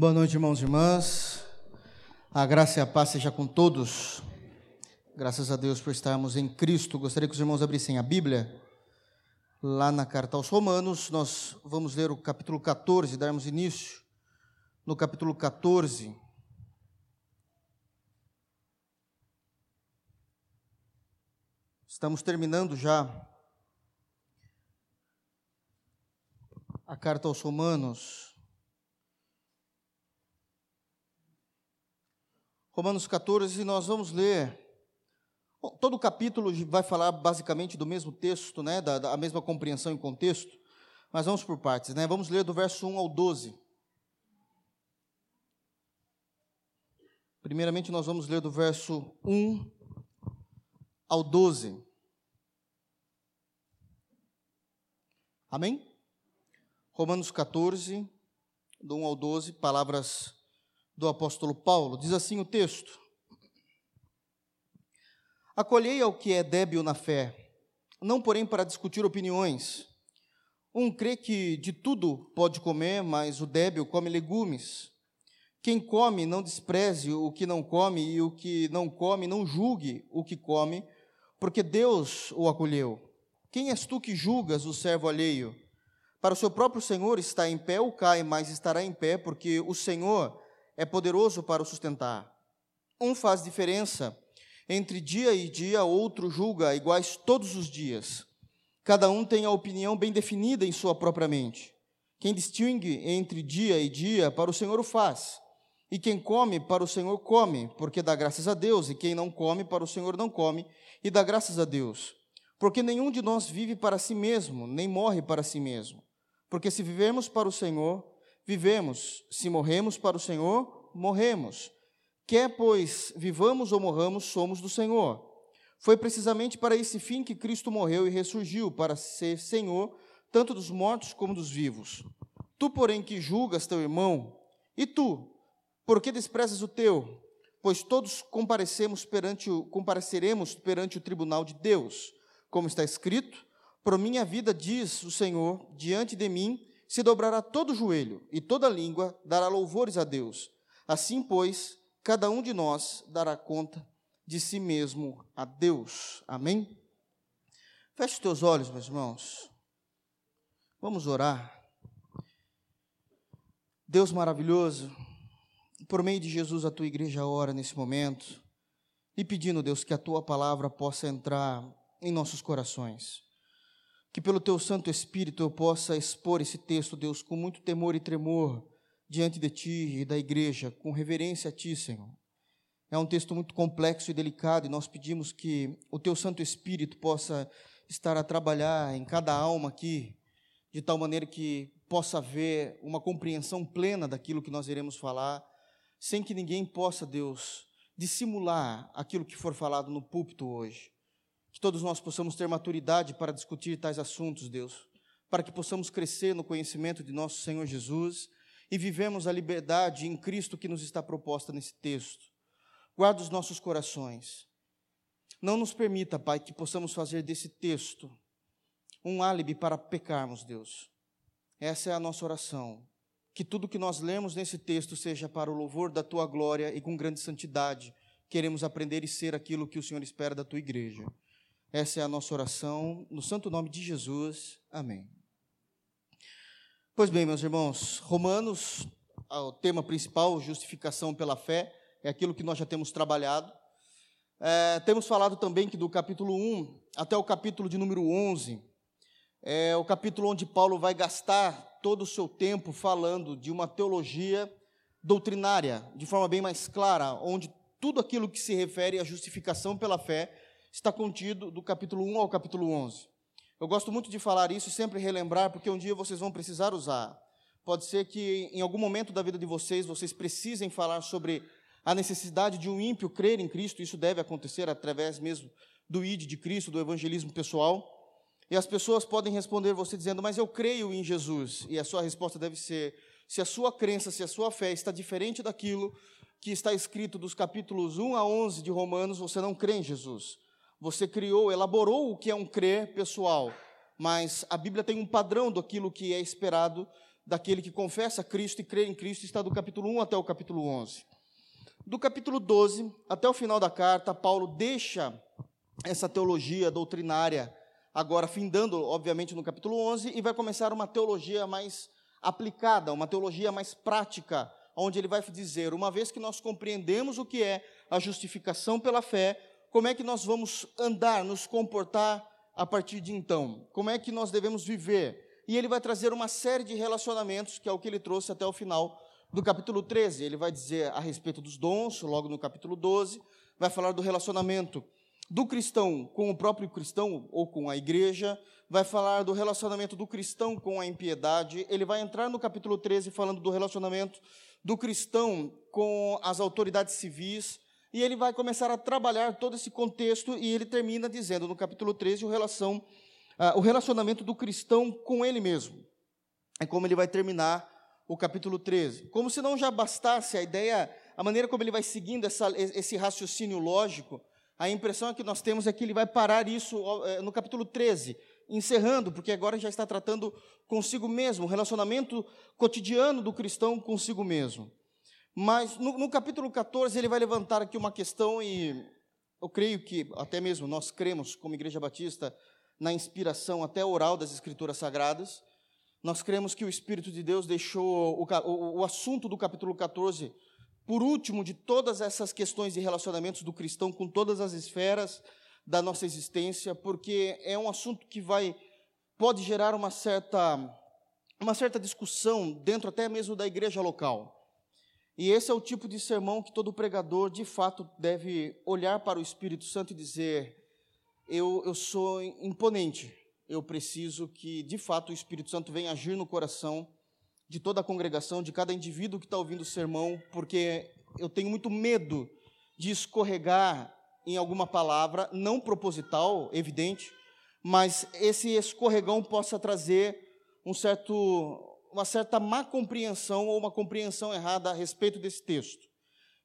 Boa noite, irmãos e irmãs. A graça e a paz seja com todos. Graças a Deus por estarmos em Cristo. Gostaria que os irmãos abrissem a Bíblia. Lá na carta aos Romanos, nós vamos ler o capítulo 14, darmos início no capítulo 14. Estamos terminando já a carta aos Romanos. Romanos 14, nós vamos ler. Bom, todo o capítulo vai falar basicamente do mesmo texto, né, da, da mesma compreensão em contexto, mas vamos por partes, né? Vamos ler do verso 1 ao 12. Primeiramente, nós vamos ler do verso 1 ao 12. Amém? Romanos 14, do 1 ao 12, palavras do apóstolo Paulo. Diz assim o texto: Acolhei ao que é débil na fé, não porém para discutir opiniões. Um crê que de tudo pode comer, mas o débil come legumes. Quem come, não despreze o que não come, e o que não come, não julgue o que come, porque Deus o acolheu. Quem és tu que julgas o servo alheio? Para o seu próprio Senhor está em pé ou cai, mas estará em pé, porque o Senhor é poderoso para o sustentar. Um faz diferença entre dia e dia, outro julga iguais todos os dias. Cada um tem a opinião bem definida em sua própria mente. Quem distingue entre dia e dia, para o Senhor o faz. E quem come, para o Senhor come, porque dá graças a Deus. E quem não come, para o Senhor não come, e dá graças a Deus. Porque nenhum de nós vive para si mesmo, nem morre para si mesmo. Porque se vivemos para o Senhor, vivemos. Se morremos para o Senhor, morremos. Quer, pois, vivamos ou morramos, somos do Senhor. Foi precisamente para esse fim que Cristo morreu e ressurgiu, para ser Senhor, tanto dos mortos como dos vivos. Tu, porém, que julgas teu irmão, e tu, por que desprezas o teu? Pois todos comparecemos perante o, compareceremos perante o tribunal de Deus. Como está escrito, por minha vida, diz o Senhor, diante de mim se dobrará todo joelho, e toda língua dará louvores a Deus. Assim, pois, cada um de nós dará conta de si mesmo a Deus. Amém? Feche os teus olhos, meus irmãos. Vamos orar. Deus maravilhoso, por meio de Jesus, a tua igreja ora nesse momento, e pedindo, Deus, que a tua palavra possa entrar em nossos corações. Que pelo teu Santo Espírito eu possa expor esse texto, Deus, com muito temor e tremor diante de ti e da igreja, com reverência a ti, Senhor. É um texto muito complexo e delicado e nós pedimos que o teu Santo Espírito possa estar a trabalhar em cada alma aqui, de tal maneira que possa haver uma compreensão plena daquilo que nós iremos falar, sem que ninguém possa, Deus, dissimular aquilo que for falado no púlpito hoje. Que todos nós possamos ter maturidade para discutir tais assuntos, Deus, para que possamos crescer no conhecimento de nosso Senhor Jesus e vivemos a liberdade em Cristo que nos está proposta nesse texto. Guarda os nossos corações. Não nos permita, Pai, que possamos fazer desse texto um álibi para pecarmos, Deus. Essa é a nossa oração. Que tudo que nós lemos nesse texto seja para o louvor da tua glória e com grande santidade. Queremos aprender e ser aquilo que o Senhor espera da tua igreja. Essa é a nossa oração, no santo nome de Jesus. Amém. Pois bem, meus irmãos, Romanos, o tema principal, justificação pela fé, é aquilo que nós já temos trabalhado. É, temos falado também que do capítulo 1 até o capítulo de número 11, é o capítulo onde Paulo vai gastar todo o seu tempo falando de uma teologia doutrinária, de forma bem mais clara, onde tudo aquilo que se refere à justificação pela fé está contido do capítulo 1 ao capítulo 11. Eu gosto muito de falar isso e sempre relembrar, porque um dia vocês vão precisar usar. Pode ser que em algum momento da vida de vocês, vocês precisem falar sobre a necessidade de um ímpio crer em Cristo, isso deve acontecer através mesmo do ID de Cristo, do evangelismo pessoal. E as pessoas podem responder você dizendo, mas eu creio em Jesus. E a sua resposta deve ser: se a sua crença, se a sua fé está diferente daquilo que está escrito dos capítulos 1 a 11 de Romanos, você não crê em Jesus. Você criou, elaborou o que é um crer pessoal, mas a Bíblia tem um padrão daquilo que é esperado daquele que confessa Cristo e crê em Cristo está do capítulo 1 até o capítulo 11. Do capítulo 12 até o final da carta, Paulo deixa essa teologia doutrinária, agora findando, obviamente, no capítulo 11, e vai começar uma teologia mais aplicada, uma teologia mais prática, onde ele vai dizer: uma vez que nós compreendemos o que é a justificação pela fé, como é que nós vamos andar, nos comportar a partir de então? Como é que nós devemos viver? E ele vai trazer uma série de relacionamentos, que é o que ele trouxe até o final do capítulo 13. Ele vai dizer a respeito dos dons, logo no capítulo 12, vai falar do relacionamento do cristão com o próprio cristão ou com a igreja, vai falar do relacionamento do cristão com a impiedade, ele vai entrar no capítulo 13 falando do relacionamento do cristão com as autoridades civis, e ele vai começar a trabalhar todo esse contexto, e ele termina dizendo no capítulo 13 o, relação, uh, o relacionamento do cristão com ele mesmo. É como ele vai terminar o capítulo 13. Como se não já bastasse a ideia, a maneira como ele vai seguindo essa, esse raciocínio lógico, a impressão que nós temos é que ele vai parar isso eh, no capítulo 13, encerrando, porque agora já está tratando consigo mesmo, o relacionamento cotidiano do cristão consigo mesmo. Mas no, no, capítulo 14 ele vai levantar aqui uma questão e eu creio que até mesmo nós cremos como Igreja Batista na inspiração até oral das Escrituras Sagradas. Nós cremos que o Espírito de Deus deixou o, o, o assunto do capítulo 14 por último de todas essas questões de relacionamentos do cristão com todas as esferas da nossa existência, porque é um assunto que vai pode gerar uma certa uma certa discussão dentro até mesmo da igreja local. E esse é o tipo de sermão que todo pregador, de fato, deve olhar para o Espírito Santo e dizer: eu, eu sou imponente, eu preciso que, de fato, o Espírito Santo venha agir no coração de toda a congregação, de cada indivíduo que está ouvindo o sermão, porque eu tenho muito medo de escorregar em alguma palavra, não proposital, evidente, mas esse escorregão possa trazer um certo, uma certa má compreensão ou uma compreensão errada a respeito desse texto.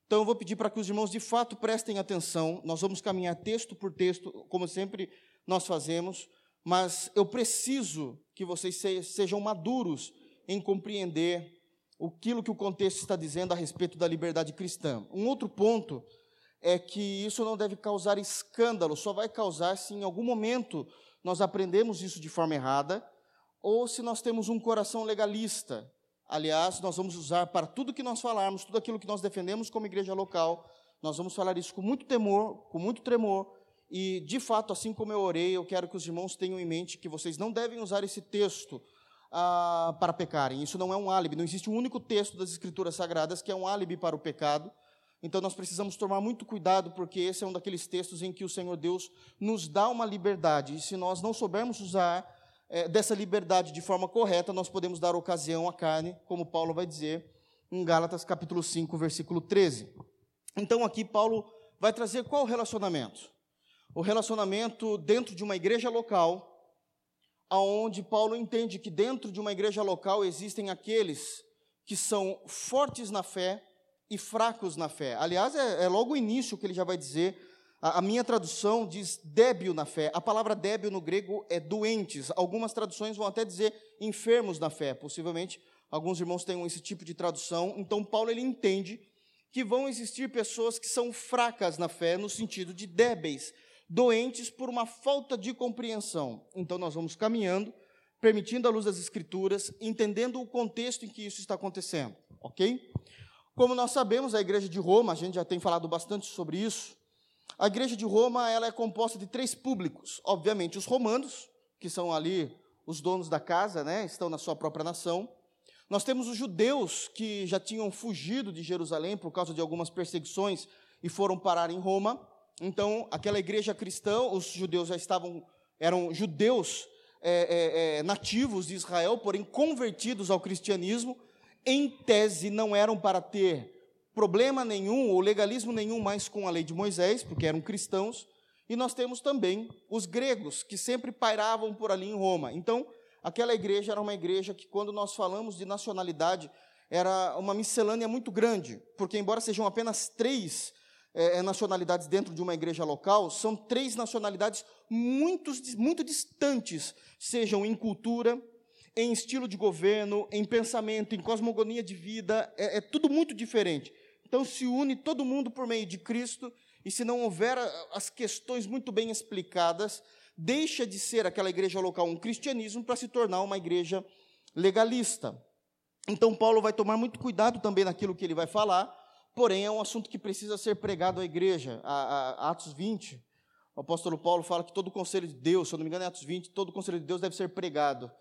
Então eu vou pedir para que os irmãos de fato prestem atenção, nós vamos caminhar texto por texto, como sempre nós fazemos, mas eu preciso que vocês sejam maduros em compreender aquilo que o contexto está dizendo a respeito da liberdade cristã. Um outro ponto é que isso não deve causar escândalo, só vai causar se em algum momento nós aprendemos isso de forma errada ou se nós temos um coração legalista. Aliás, nós vamos usar para tudo que nós falarmos, tudo aquilo que nós defendemos como igreja local, nós vamos falar isso com muito temor, com muito tremor, e de fato, assim como eu orei, eu quero que os irmãos tenham em mente que vocês não devem usar esse texto ah, para pecarem. Isso não é um álibi, não existe um único texto das Escrituras Sagradas que é um álibi para o pecado. Então nós precisamos tomar muito cuidado, porque esse é um daqueles textos em que o Senhor Deus nos dá uma liberdade, e se nós não soubermos usar é, dessa liberdade de forma correta, nós podemos dar ocasião à carne, como Paulo vai dizer em Gálatas capítulo 5, versículo 13. Então aqui Paulo vai trazer qual o relacionamento? O relacionamento dentro de uma igreja local, aonde Paulo entende que dentro de uma igreja local existem aqueles que são fortes na fé e fracos na fé. Aliás, é, é logo o início que ele já vai dizer. A, minha tradução diz débil na fé. A palavra débil no grego é doentes. Algumas traduções vão até dizer enfermos na fé. Possivelmente alguns irmãos tenham esse tipo de tradução. Então Paulo ele entende que vão existir pessoas que são fracas na fé no sentido de débeis, doentes por uma falta de compreensão. Então nós vamos caminhando, permitindo a luz das escrituras, entendendo o contexto em que isso está acontecendo, OK? Como nós sabemos, a igreja de Roma, a gente já tem falado bastante sobre isso. A igreja de Roma, ela é composta de três públicos. Obviamente, os romanos, que são ali os donos da casa, né, estão na sua própria nação. Nós temos os judeus que já tinham fugido de Jerusalém por causa de algumas perseguições e foram parar em Roma. Então, aquela igreja cristã, os judeus já estavam, eram judeus é, é, é, nativos de Israel, porém convertidos ao cristianismo, em tese não eram para ter problema nenhum ou legalismo nenhum mais com a lei de Moisés, porque eram cristãos. E nós temos também os gregos, que sempre pairavam por ali em Roma. Então, aquela igreja era uma igreja que, quando nós falamos de nacionalidade, era uma miscelânea muito grande, porque, embora sejam apenas três é, nacionalidades dentro de uma igreja local, são três nacionalidades muito, muito distantes, sejam em cultura, em estilo de governo, em pensamento, em cosmogonia de vida, é, é tudo muito diferente. Então se une todo mundo por meio de Cristo, e se não houver as questões muito bem explicadas, deixa de ser aquela igreja local um cristianismo para se tornar uma igreja legalista. Então Paulo vai tomar muito cuidado também naquilo que ele vai falar, porém é um assunto que precisa ser pregado à igreja. A, a, Atos 20, o apóstolo Paulo fala que todo o conselho de Deus, se eu não me engano é Atos 20, todo o conselho de Deus deve ser pregado.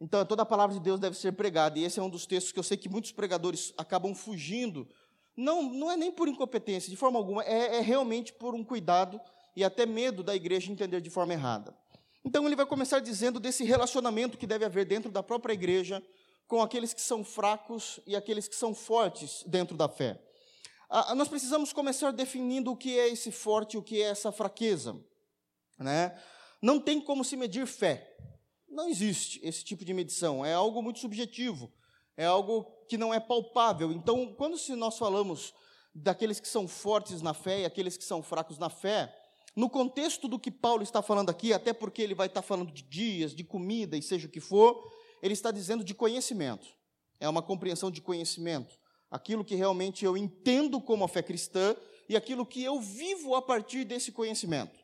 Então toda a palavra de Deus deve ser pregada, e esse é um dos textos que eu sei que muitos pregadores acabam fugindo. Não, não é nem por incompetência, de forma alguma, é, é realmente por um cuidado e até medo da igreja entender de forma errada. Então ele vai começar dizendo desse relacionamento que deve haver dentro da própria igreja com aqueles que são fracos e aqueles que são fortes dentro da fé. Ah, nós precisamos começar definindo o que é esse forte e o que é essa fraqueza. Né? Não tem como se medir fé. Não existe esse tipo de medição. É algo muito subjetivo. É algo que não é palpável. Então, quando se nós falamos daqueles que são fortes na fé e aqueles que são fracos na fé, no contexto do que Paulo está falando aqui, até porque ele vai estar falando de dias, de comida e seja o que for, ele está dizendo de conhecimento. É uma compreensão de conhecimento. Aquilo que realmente eu entendo como a fé cristã e aquilo que eu vivo a partir desse conhecimento.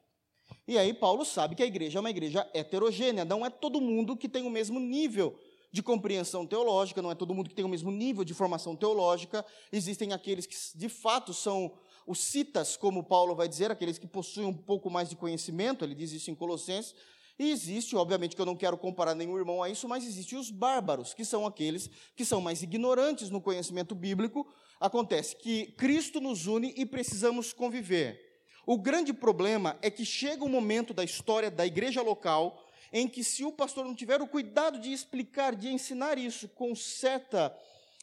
E aí Paulo sabe que a igreja é uma igreja heterogênea, não é todo mundo que tem o mesmo nível de compreensão teológica, não é todo mundo que tem o mesmo nível de formação teológica. Existem aqueles que de fato são os citas, como Paulo vai dizer, aqueles que possuem um pouco mais de conhecimento, ele diz isso em Colossenses, e existe, obviamente, que eu não quero comparar nenhum irmão a isso, mas existem os bárbaros, que são aqueles que são mais ignorantes no conhecimento bíblico. Acontece que Cristo nos une e precisamos conviver. O grande problema é que chega um momento da história da igreja local em que, se o pastor não tiver o cuidado de explicar, de ensinar isso com certa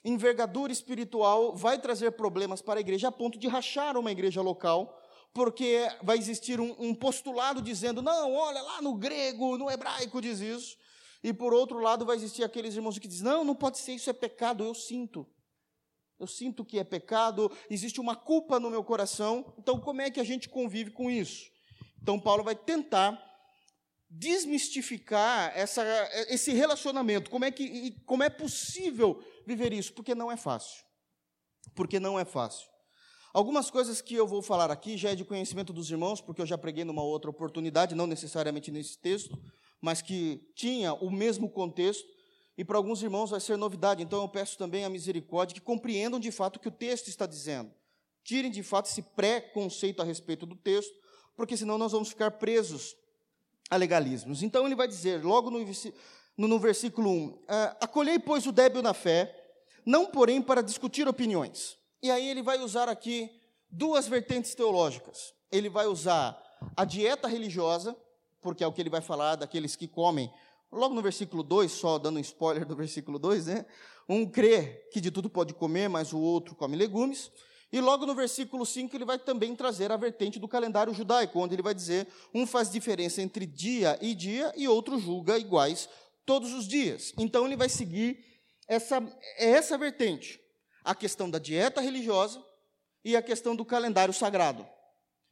envergadura espiritual, vai trazer problemas para a igreja a ponto de rachar uma igreja local porque vai existir um, um, postulado dizendo, não, olha lá no grego, no hebraico diz isso. E por outro lado vai existir aqueles irmãos que dizem, não, não pode ser, isso é pecado, eu sinto. Eu sinto que é pecado, existe uma culpa no meu coração, então como é que a gente convive com isso? Então Paulo vai tentar desmistificar essa, esse relacionamento, como é, que, como é possível viver isso, porque não é fácil. Porque não é fácil. Algumas coisas que eu vou falar aqui já é de conhecimento dos irmãos, porque eu já preguei numa outra oportunidade, não necessariamente nesse texto, mas que tinha o mesmo contexto, e para alguns irmãos vai ser novidade. Então eu peço também a misericórdia que compreendam de fato o que o texto está dizendo. Tirem de fato esse pré-conceito a respeito do texto, porque senão nós vamos ficar presos a legalismos. Então ele vai dizer, logo no, no versículo 1, ah, acolhei, pois, o débil na fé, não porém para discutir opiniões. E aí ele vai usar aqui duas vertentes teológicas. Ele vai usar a dieta religiosa, porque é o que ele vai falar daqueles que comem. Logo no versículo 2, só dando um spoiler do versículo 2, né? Um crê que de tudo pode comer, mas o outro come legumes. E logo no versículo 5 ele vai também trazer a vertente do calendário judaico, onde ele vai dizer: um faz diferença entre dia e dia e outro julga iguais todos os dias. Então ele vai seguir essa, essa vertente a questão da dieta religiosa e a questão do calendário sagrado.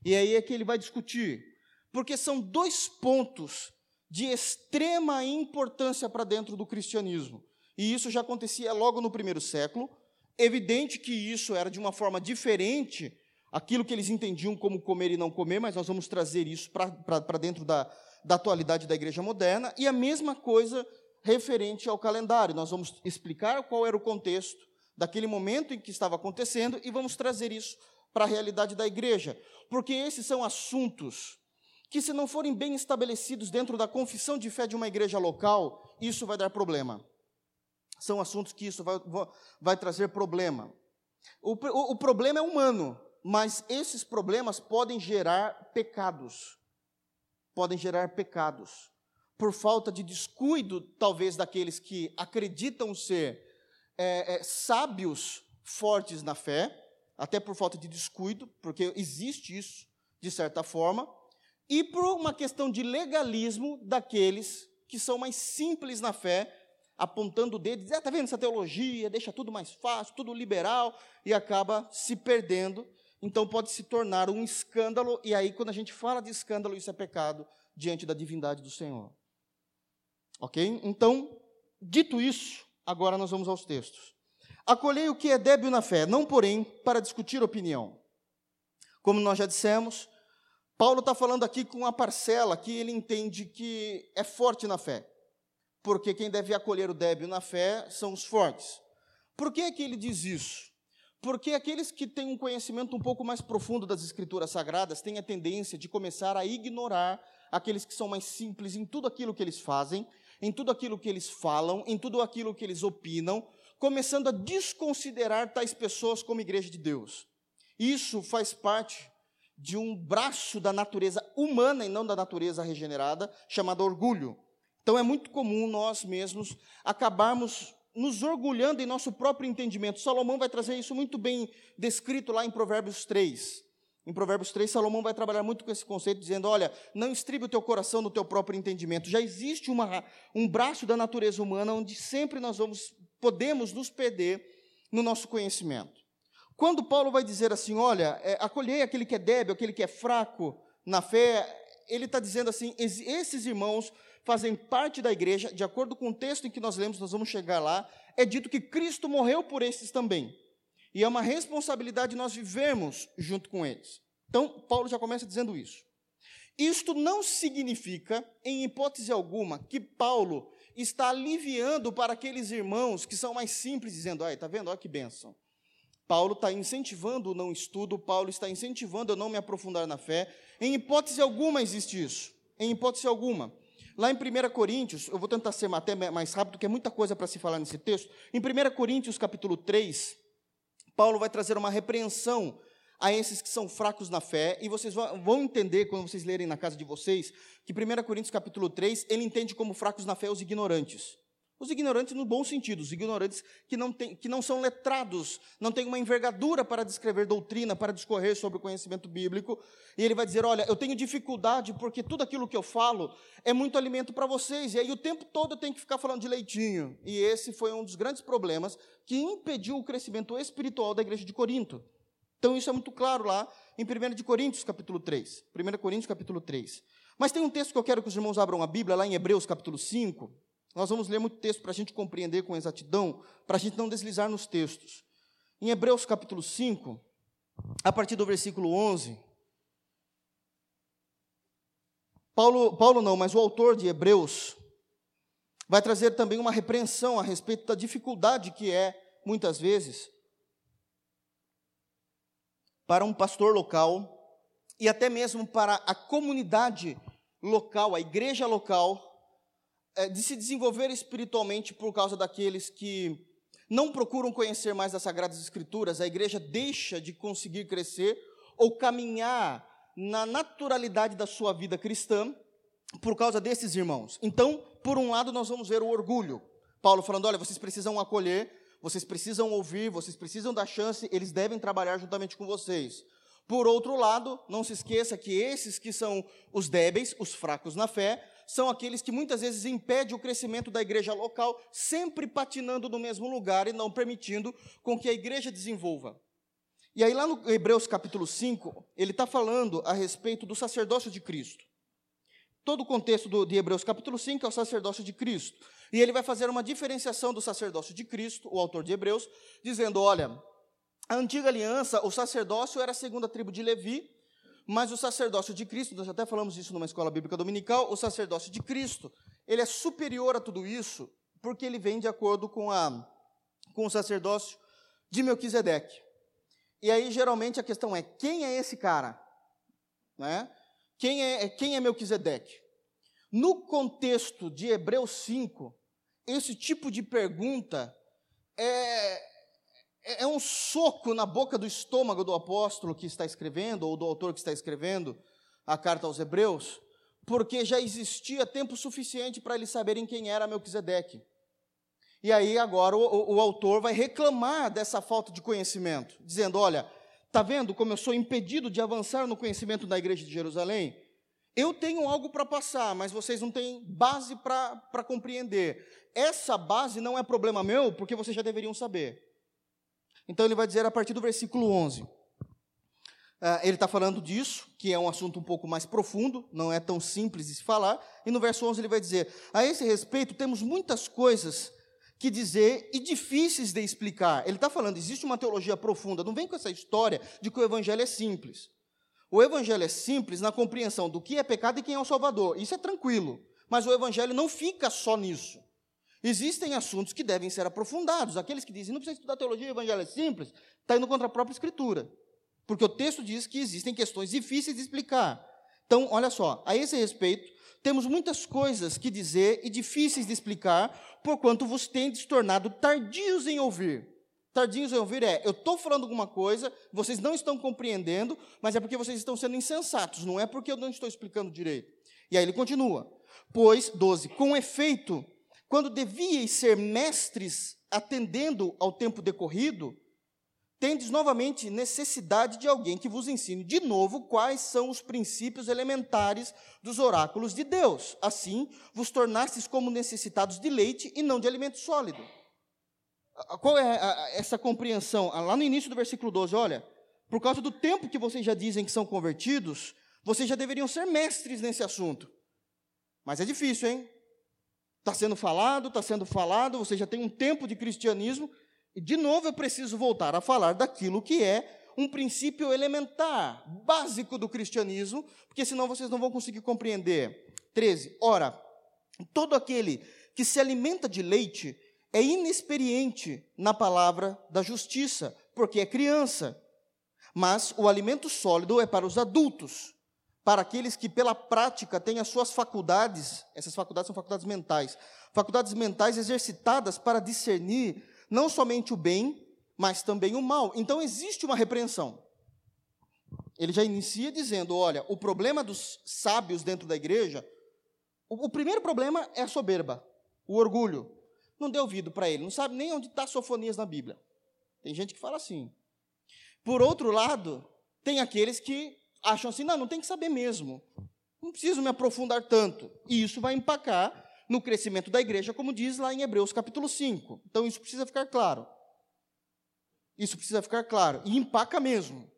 E aí é que ele vai discutir, porque são dois pontos de extrema importância para dentro do cristianismo. E isso já acontecia logo no primeiro século. Evidente que isso era de uma forma diferente, aquilo que eles entendiam como comer e não comer, mas nós vamos trazer isso para dentro da, da atualidade da igreja moderna. E a mesma coisa referente ao calendário. Nós vamos explicar qual era o contexto, daquele momento em que estava acontecendo e vamos trazer isso para a realidade da igreja, porque esses são assuntos que, se não forem bem estabelecidos dentro da confissão de fé de uma igreja local, isso vai dar problema. São assuntos que isso vai, vai trazer problema. O, o, o problema é humano, mas esses problemas podem gerar pecados. Podem gerar pecados. Por falta de descuido, talvez, daqueles que acreditam ser é, é, sábios fortes na fé, até por falta de descuido, porque existe isso, de certa forma, e por uma questão de legalismo daqueles que são mais simples na fé, apontando o dedo, dizendo, ah, está vendo essa teologia, deixa tudo mais fácil, tudo liberal, e acaba se perdendo. Então pode se tornar um escândalo, e aí quando a gente fala de escândalo, isso é pecado diante da divindade do Senhor. Ok? Então, dito isso, agora nós vamos aos textos. Acolhei o que é débil na fé, não porém para discutir opinião. Como nós já dissemos, Paulo está falando aqui com uma parcela que ele entende que é forte na fé. Porque quem deve acolher o débil na fé são os fortes. Por que, que ele diz isso? Porque aqueles que têm um conhecimento um pouco mais profundo das Escrituras Sagradas têm a tendência de começar a ignorar aqueles que são mais simples em tudo aquilo que eles fazem, em tudo aquilo que eles falam, em tudo aquilo que eles opinam, começando a desconsiderar tais pessoas como igreja de Deus. Isso faz parte de um braço da natureza humana e não da natureza regenerada, chamado orgulho. Então é muito comum nós mesmos acabarmos nos orgulhando em nosso próprio entendimento. Salomão vai trazer isso muito bem descrito lá em Provérbios 3. Em Provérbios 3, Salomão vai trabalhar muito com esse conceito, dizendo: olha, não estribe o teu coração no teu próprio entendimento. Já existe uma, um braço da natureza humana onde sempre nós vamos, podemos nos perder no nosso conhecimento. Quando Paulo vai dizer assim: olha, é, acolhei aquele que é débil, aquele que é fraco na fé, ele está dizendo assim: esses irmãos fazem parte da igreja, de acordo com o texto em que nós lemos, nós vamos chegar lá, é dito que Cristo morreu por esses também. E é uma responsabilidade nós vivermos junto com eles. Então, Paulo já começa dizendo isso. Isto não significa, em hipótese alguma, que Paulo está aliviando para aqueles irmãos que são mais simples, dizendo: ai, está vendo? Olha que bênção. Paulo está incentivando o não estudo, Paulo está incentivando eu não me aprofundar na fé. Em hipótese alguma existe isso. Em hipótese alguma. Lá em 1 Coríntios, eu vou tentar ser até mais rápido, porque é muita coisa para se falar nesse texto. Em 1 Coríntios, capítulo 3, Paulo vai trazer uma repreensão a esses que são fracos na fé, e vocês vão entender quando vocês lerem na casa de vocês, que 1 Coríntios capítulo 3, ele entende como fracos na fé os ignorantes. Os ignorantes no bom sentido, os ignorantes que não, tem, que não são letrados, não têm uma envergadura para descrever doutrina, para discorrer sobre o conhecimento bíblico, e ele vai dizer: Olha, eu tenho dificuldade porque tudo aquilo que eu falo é muito alimento para vocês, e aí o tempo todo eu tenho que ficar falando de leitinho. E esse foi um dos grandes problemas que impediu o crescimento espiritual da igreja de Corinto. Então isso é muito claro lá em 1 de Coríntios, capítulo 3. 1 Coríntios, capítulo 3. Mas tem um texto que eu quero que os irmãos abram a Bíblia, lá em Hebreus, capítulo 5. Nós vamos ler muito texto para a gente compreender com exatidão, para a gente não deslizar nos textos. Em Hebreus, capítulo 5, a partir do versículo 11, Paulo, Paulo não, mas o autor de Hebreus vai trazer também uma repreensão a respeito da dificuldade que é, muitas vezes, para um pastor local e até mesmo para a comunidade local, a igreja local, de se desenvolver espiritualmente por causa daqueles que não procuram conhecer mais as Sagradas Escrituras, a igreja deixa de conseguir crescer ou caminhar na naturalidade da sua vida cristã por causa desses irmãos. Então, por um lado, nós vamos ver o orgulho. Paulo falando: olha, vocês precisam acolher vocês precisam ouvir, vocês precisam dar chance, eles devem trabalhar juntamente com vocês. Por outro lado, não se esqueça que esses que são os débeis, os fracos na fé, são aqueles que muitas vezes impedem o crescimento da igreja local, sempre patinando no mesmo lugar e não permitindo com que a igreja desenvolva. E aí, lá no Hebreus capítulo 5, ele está falando a respeito do sacerdócio de Cristo. Todo o contexto do, de Hebreus capítulo 5 é o sacerdócio de Cristo. E ele vai fazer uma diferenciação do sacerdócio de Cristo, o autor de Hebreus, dizendo: olha, a antiga aliança, o sacerdócio era a segunda tribo de Levi, mas o sacerdócio de Cristo, nós até falamos isso numa escola bíblica dominical, o sacerdócio de Cristo, ele é superior a tudo isso, porque ele vem de acordo com, a, com o sacerdócio de Melquisedeque. E aí, geralmente, a questão é: quem é esse cara? Né? Quem é, quem é Melquisedeque? No contexto de Hebreus 5, esse tipo de pergunta é, é, é um soco na boca do estômago do apóstolo que está escrevendo, ou do autor que está escrevendo a carta aos Hebreus, porque já existia tempo suficiente para eles saberem quem era Melquisedeque. E aí agora o, o, o, autor vai reclamar dessa falta de conhecimento, dizendo: olha, está vendo como eu sou impedido de avançar no conhecimento da igreja de Jerusalém? Eu tenho algo para passar, mas vocês não têm base para compreender. Essa base não é problema meu, porque vocês já deveriam saber. Então ele vai dizer a partir do versículo 11: Uh, ele está falando disso, que é um assunto um pouco mais profundo, não é tão simples de se falar. E no verso 11 ele vai dizer: A esse respeito, temos muitas coisas que dizer e difíceis de explicar. Ele está falando, existe uma teologia profunda. Não vem com essa história de que o evangelho é simples. O evangelho é simples na compreensão do que é pecado e quem é o Salvador. Isso é tranquilo. Mas o evangelho não fica só nisso. Existem assuntos que devem ser aprofundados. Aqueles que dizem, não precisa estudar teologia, o evangelho é simples, está indo contra a própria Escritura. Porque o texto diz que existem questões difíceis de explicar. Então, olha só, a esse respeito, temos muitas coisas que dizer e difíceis de explicar, porquanto vos tendes tornado tardios em ouvir. Tardios em ouvir é, eu estou falando alguma coisa, vocês não estão compreendendo, mas é porque vocês estão sendo insensatos, não é porque eu não estou explicando direito. E aí ele continua, pois, 12, com efeito, quando devíeis ser mestres atendendo ao tempo decorrido, tendes novamente necessidade de alguém que vos ensine de novo quais são os princípios elementares dos oráculos de Deus. Assim, vos tornastes como necessitados de leite e não de alimento sólido. Qual é essa compreensão? Ah, lá no início do versículo 12, olha, por causa do tempo que vocês já dizem que são convertidos, vocês já deveriam ser mestres nesse assunto. Mas é difícil, hein? Está sendo falado, está sendo falado, você já tem um tempo de cristianismo, e, de novo, eu preciso voltar a falar daquilo que é um princípio elementar, básico do cristianismo, porque senão vocês não vão conseguir compreender. 13. Ora, todo aquele que se alimenta de leite é inexperiente na palavra da justiça, porque é criança. Mas o alimento sólido é para os adultos, para aqueles que pela prática têm as suas faculdades, essas faculdades são faculdades mentais, faculdades mentais exercitadas para discernir não somente o bem, mas também o mal. Então existe uma repreensão. Ele já inicia dizendo: olha, o problema dos sábios dentro da igreja, o, o primeiro problema é a soberba, o orgulho. Não dê ouvido para ele, não sabe nem onde está Sofonias na Bíblia. Tem gente que fala assim. Por outro lado, tem aqueles que acham assim: não, não tem que saber mesmo. Não preciso me aprofundar tanto. E isso vai empacar no crescimento da igreja, como diz lá em Hebreus capítulo 5. Então isso precisa ficar claro. Isso precisa ficar claro. E empaca mesmo.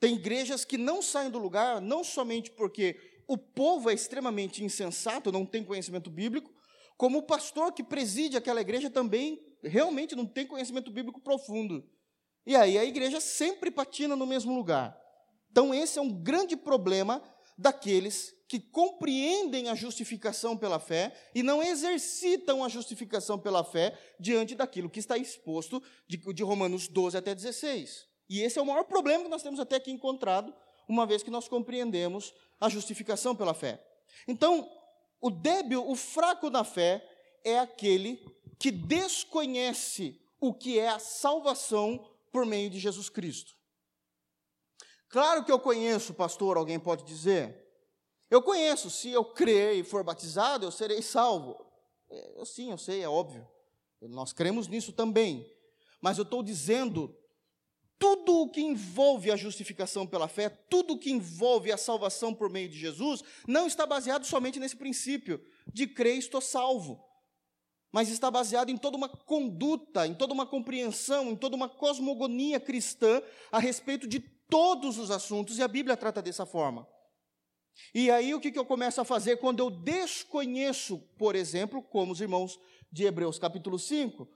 Tem igrejas que não saem do lugar, não somente porque o povo é extremamente insensato, não tem conhecimento bíblico, como o pastor que preside aquela igreja também realmente não tem conhecimento bíblico profundo. E aí a igreja sempre patina no mesmo lugar. Então, esse é um grande problema daqueles que compreendem a justificação pela fé e não exercitam a justificação pela fé diante daquilo que está exposto de, de, Romanos 12 até 16. E esse é o maior problema que nós temos até aqui encontrado, uma vez que nós compreendemos a justificação pela fé. Então, o débil, o fraco na fé, é aquele que desconhece o que é a salvação por meio de Jesus Cristo. Claro que eu conheço, pastor, alguém pode dizer. Eu conheço, se eu crer e for batizado, eu serei salvo. É, eu, sim, eu sei, é óbvio. Nós cremos nisso também. Mas eu estou dizendo, tudo o que envolve a justificação pela fé, tudo o que envolve a salvação por meio de Jesus, não está baseado somente nesse princípio de crer estou salvo. Mas está baseado em toda uma conduta, em toda uma compreensão, em toda uma cosmogonia cristã a respeito de todos os assuntos, e a Bíblia trata dessa forma. E aí o que, eu começo a fazer quando eu desconheço, por exemplo, como os irmãos de Hebreus capítulo 5,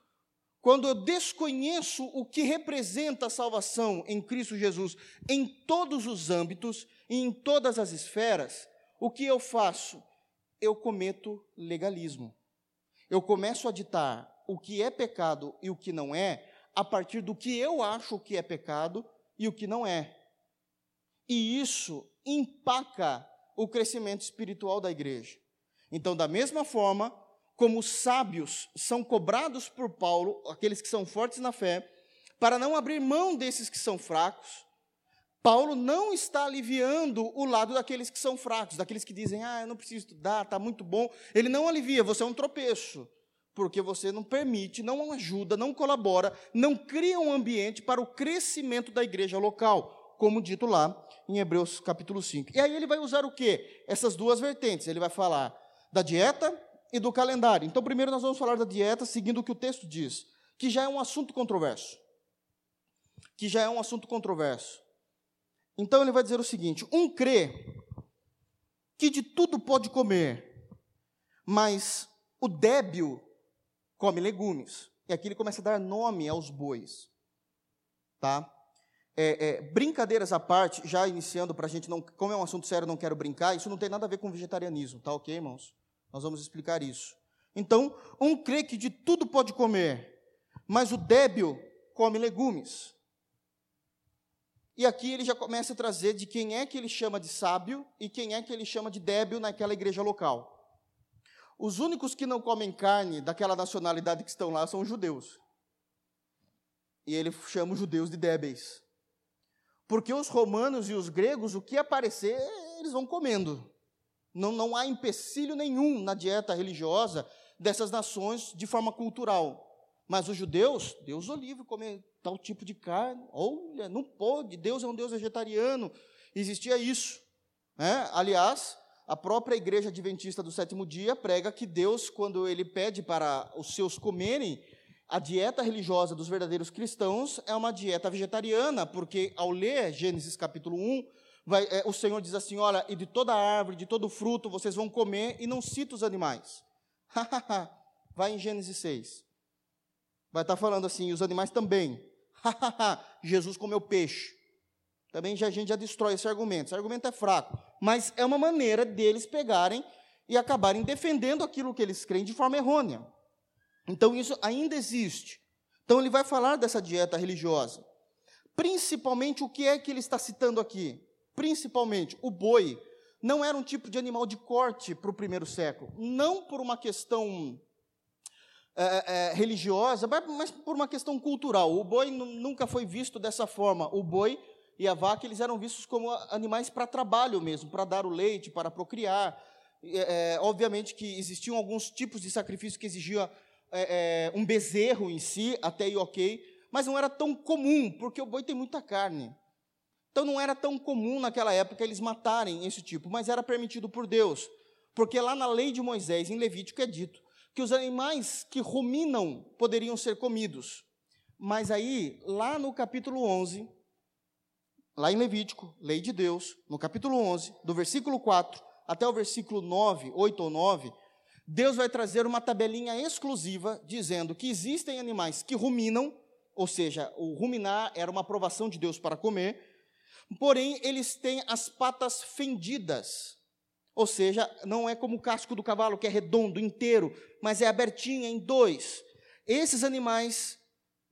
quando eu desconheço o que representa a salvação em Cristo Jesus em todos os âmbitos e em todas as esferas, o que eu faço? Eu cometo legalismo. Eu começo a ditar o que é pecado e o que não é, a partir do que eu acho que é pecado e o que não é. E isso empaca o crescimento espiritual da igreja. Então, da mesma forma como os sábios são cobrados por Paulo, aqueles que são fortes na fé, para não abrir mão desses que são fracos, Paulo não está aliviando o lado daqueles que são fracos, daqueles que dizem, ah, eu não preciso estudar, está muito bom. Ele não alivia, você é um tropeço, porque você não permite, não ajuda, não colabora, não cria um ambiente para o crescimento da igreja local como dito lá em Hebreus capítulo 5. E aí ele vai usar o quê? Essas duas vertentes. Ele vai falar da dieta e do calendário. Então, primeiro nós vamos falar da dieta, seguindo o que o texto diz, que já é um assunto controverso. Que já é um assunto controverso. Então ele vai dizer o seguinte: um crê que de tudo pode comer, mas o débil come legumes. E aqui ele começa a dar nome aos bois. Tá? É, é, brincadeiras à parte, já iniciando para a gente não. Como é um assunto sério, não quero brincar, isso não tem nada a ver com vegetarianismo, tá ok, irmãos? Nós vamos explicar isso. Então, um crê que de tudo pode comer, mas o débil come legumes. E aqui ele já começa a trazer de quem é que ele chama de sábio e quem é que ele chama de débil naquela igreja local. Os únicos que não comem carne daquela nacionalidade que estão lá são os judeus. E ele chama os judeus de débeis. Porque os romanos e os gregos, o que aparecer, eles vão comendo. Não, não há empecilho nenhum na dieta religiosa dessas nações de forma cultural. Mas os judeus, Deus o livre, comer tal tipo de carne. Olha, não pode, Deus é um Deus vegetariano. Existia isso. Né? Aliás, a própria igreja adventista do sétimo dia prega que Deus, quando ele pede para os seus comerem, a dieta religiosa dos verdadeiros cristãos é uma dieta vegetariana, porque ao ler Gênesis capítulo 1, vai, é, o Senhor diz assim: olha, e de toda árvore, de todo fruto vocês vão comer, e não cita os animais. vai em Gênesis 6 vai estar falando assim, os animais também. Jesus comeu peixe. Também já, a gente já destrói esse argumento. Esse argumento é fraco. Mas é uma maneira deles pegarem e acabarem defendendo aquilo que eles creem de forma errônea. Então isso ainda existe. Então ele vai falar dessa dieta religiosa. Principalmente o que é que ele está citando aqui? Principalmente o boi não era um tipo de animal de corte para o primeiro século. Não por uma questão é, é, religiosa, mas por uma questão cultural. O boi nunca foi visto dessa forma. O boi e a vaca eles eram vistos como animais para trabalho mesmo, para dar o leite, para procriar. É, obviamente que existiam alguns tipos de sacrifício que exigiam é, é, um bezerro em si, até aí ok, mas não era tão comum, porque o boi tem muita carne. Então não era tão comum naquela época eles matarem esse tipo, mas era permitido por Deus. Porque lá na lei de Moisés, em Levítico, é dito que os animais que ruminam poderiam ser comidos. Mas aí, lá no capítulo 11, lá em Levítico, lei de Deus, no capítulo 11, do versículo 4 até o versículo 9, 8 ou 9, Deus vai trazer uma tabelinha exclusiva dizendo que existem animais que ruminam, ou seja, o ruminar era uma aprovação de Deus para comer, porém eles têm as patas fendidas. Ou seja, não é como o casco do cavalo, que é redondo, inteiro, mas é abertinha em dois. Esses animais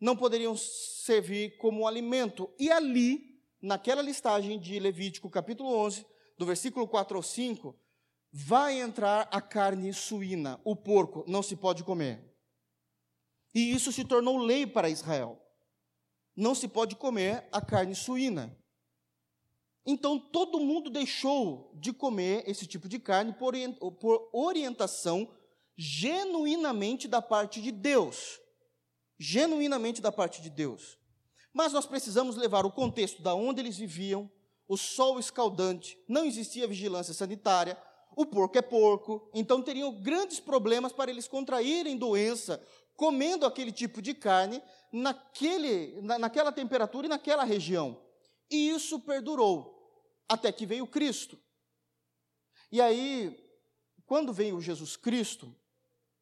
não poderiam servir como alimento. E ali, naquela listagem de Levítico, capítulo 11, do versículo 4 ao 5, vai entrar a carne suína, o porco, não se pode comer. E isso se tornou lei para Israel. Não se pode comer a carne suína. Então todo mundo deixou de comer esse tipo de carne por orientação genuinamente da parte de Deus. Genuinamente da parte de Deus. Mas nós precisamos levar o contexto da onde eles viviam, o sol escaldante, não existia vigilância sanitária, o porco é porco, então teriam grandes problemas para eles contraírem doença comendo aquele tipo de carne naquele, na, naquela temperatura e naquela região. E isso perdurou até que veio Cristo. E aí, quando veio Jesus Cristo,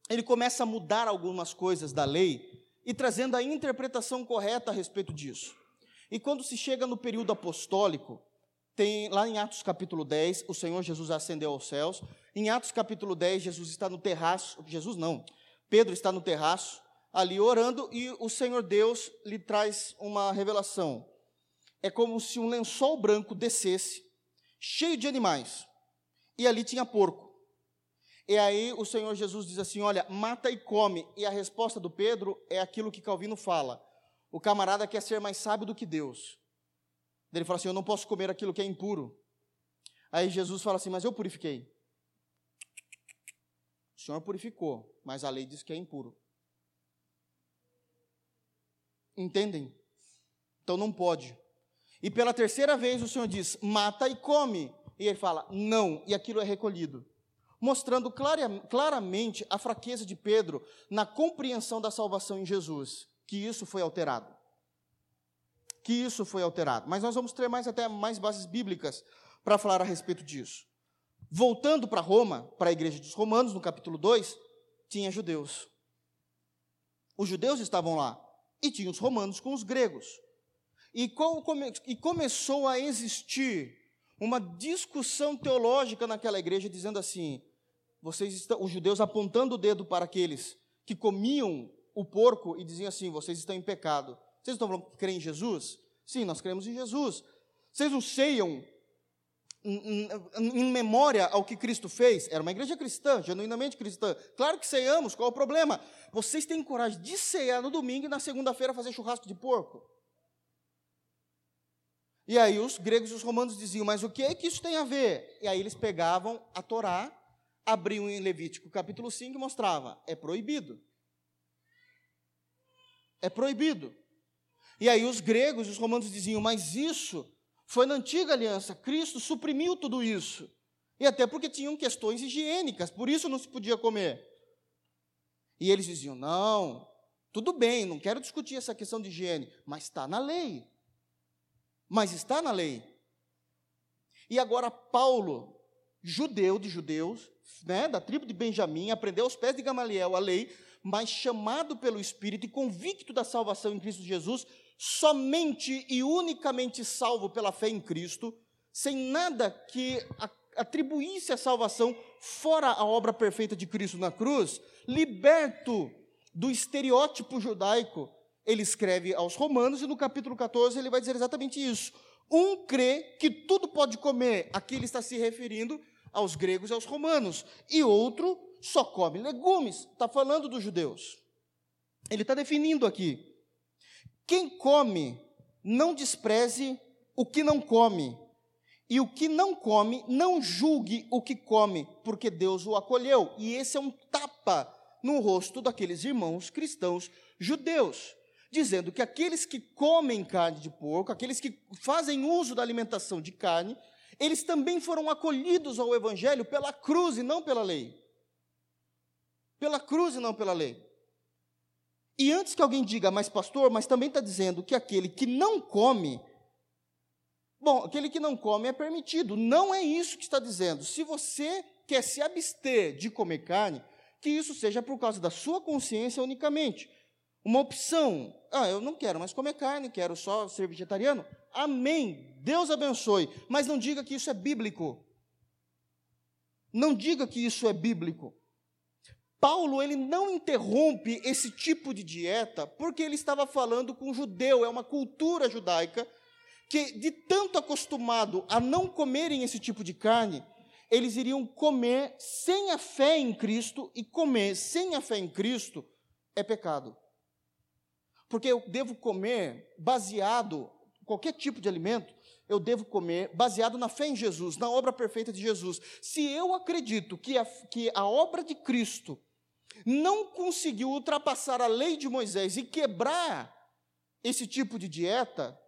ele começa a mudar algumas coisas da lei e trazendo a interpretação correta a respeito disso. E quando se chega no período apostólico, tem lá em Atos capítulo 10, o Senhor Jesus ascendeu aos céus. Em Atos capítulo 10, Jesus está no terraço, Jesus não, Pedro está no terraço, ali orando, e o Senhor Deus lhe traz uma revelação é como se um lençol branco descesse, cheio de animais, e ali tinha porco. E aí o Senhor Jesus diz assim: Olha, mata e come. E a resposta do Pedro é aquilo que Calvino fala: o camarada quer ser mais sábio do que Deus. Ele fala assim: Eu não posso comer aquilo que é impuro. Aí Jesus fala assim: Mas eu purifiquei. O Senhor purificou, mas a lei diz que é impuro. Entendem? Então não pode. E pela terceira vez o Senhor diz: mata e come. E ele fala: não, e aquilo é recolhido. Mostrando claramente a fraqueza de Pedro na compreensão da salvação em Jesus, que isso foi alterado. que isso foi alterado. Mas nós vamos ter mais até mais bases bíblicas para falar a respeito disso. Voltando para Roma, para a igreja dos Romanos, no capítulo 2, tinha judeus. Os judeus estavam lá e tinha os romanos com os gregos. E, e começou a existir uma discussão teológica naquela igreja, dizendo assim: vocês estão, os judeus apontando o dedo para aqueles que comiam o porco e diziam assim: vocês estão em pecado. Vocês estão falando creem em Jesus? Sim, nós cremos em Jesus. Vocês não ceiam em, em, em, memória ao que Cristo fez? Era uma igreja cristã, genuinamente cristã. Claro que ceiamos, qual o problema? Vocês têm coragem de cear no domingo e na segunda-feira fazer churrasco de porco? E aí os gregos e os romanos diziam, mas o que é que isso tem a ver? E aí eles pegavam a Torá, abriam em Levítico capítulo 5 e mostrava, é proibido. É proibido. E aí os gregos e os romanos diziam, mas isso foi na antiga aliança, Cristo suprimiu tudo isso. E até porque tinham questões higiênicas, por isso não se podia comer. E eles diziam, não, tudo bem, não quero discutir essa questão de higiene, mas está na lei mas está na lei. E agora Paulo, judeu de judeus, né, da tribo de Benjamim, aprendeu aos pés de Gamaliel a lei, mas chamado pelo Espírito e convicto da salvação em Cristo Jesus, somente e unicamente salvo pela fé em Cristo, sem nada que atribuísse a salvação fora a obra perfeita de Cristo na cruz, liberto do estereótipo judaico, ele escreve aos Romanos e no capítulo 14 ele vai dizer exatamente isso. Um crê que tudo pode comer, aqui ele está se referindo aos gregos e aos romanos, e outro só come legumes, está falando dos judeus. Ele está definindo aqui. Quem come, não despreze o que não come, e o que não come, não julgue o que come, porque Deus o acolheu. E esse é um tapa no rosto daqueles irmãos cristãos judeus dizendo que aqueles que comem carne de porco, aqueles que fazem uso da alimentação de carne, eles também foram acolhidos ao Evangelho pela cruz e não pela lei. Pela cruz e não pela lei. E antes que alguém diga, mas pastor, mas também está dizendo que aquele que não come, bom, aquele que não come é permitido. Não é isso que está dizendo. Se você quer se abster de comer carne, que isso seja por causa da sua consciência unicamente uma opção. Ah, eu não quero mais comer carne, quero só ser vegetariano. Amém. Deus abençoe. Mas não diga que isso é bíblico. Não diga que isso é bíblico. Paulo ele não interrompe esse tipo de dieta porque ele estava falando com um judeu, é uma cultura judaica que de tanto acostumado a não comerem esse tipo de carne, eles iriam comer sem a fé em Cristo e comer sem a fé em Cristo é pecado. Porque eu devo comer baseado, qualquer tipo de alimento, eu devo comer baseado na fé em Jesus, na obra perfeita de Jesus. Se eu acredito que a, que a obra de Cristo não conseguiu ultrapassar a lei de Moisés e quebrar esse tipo de dieta,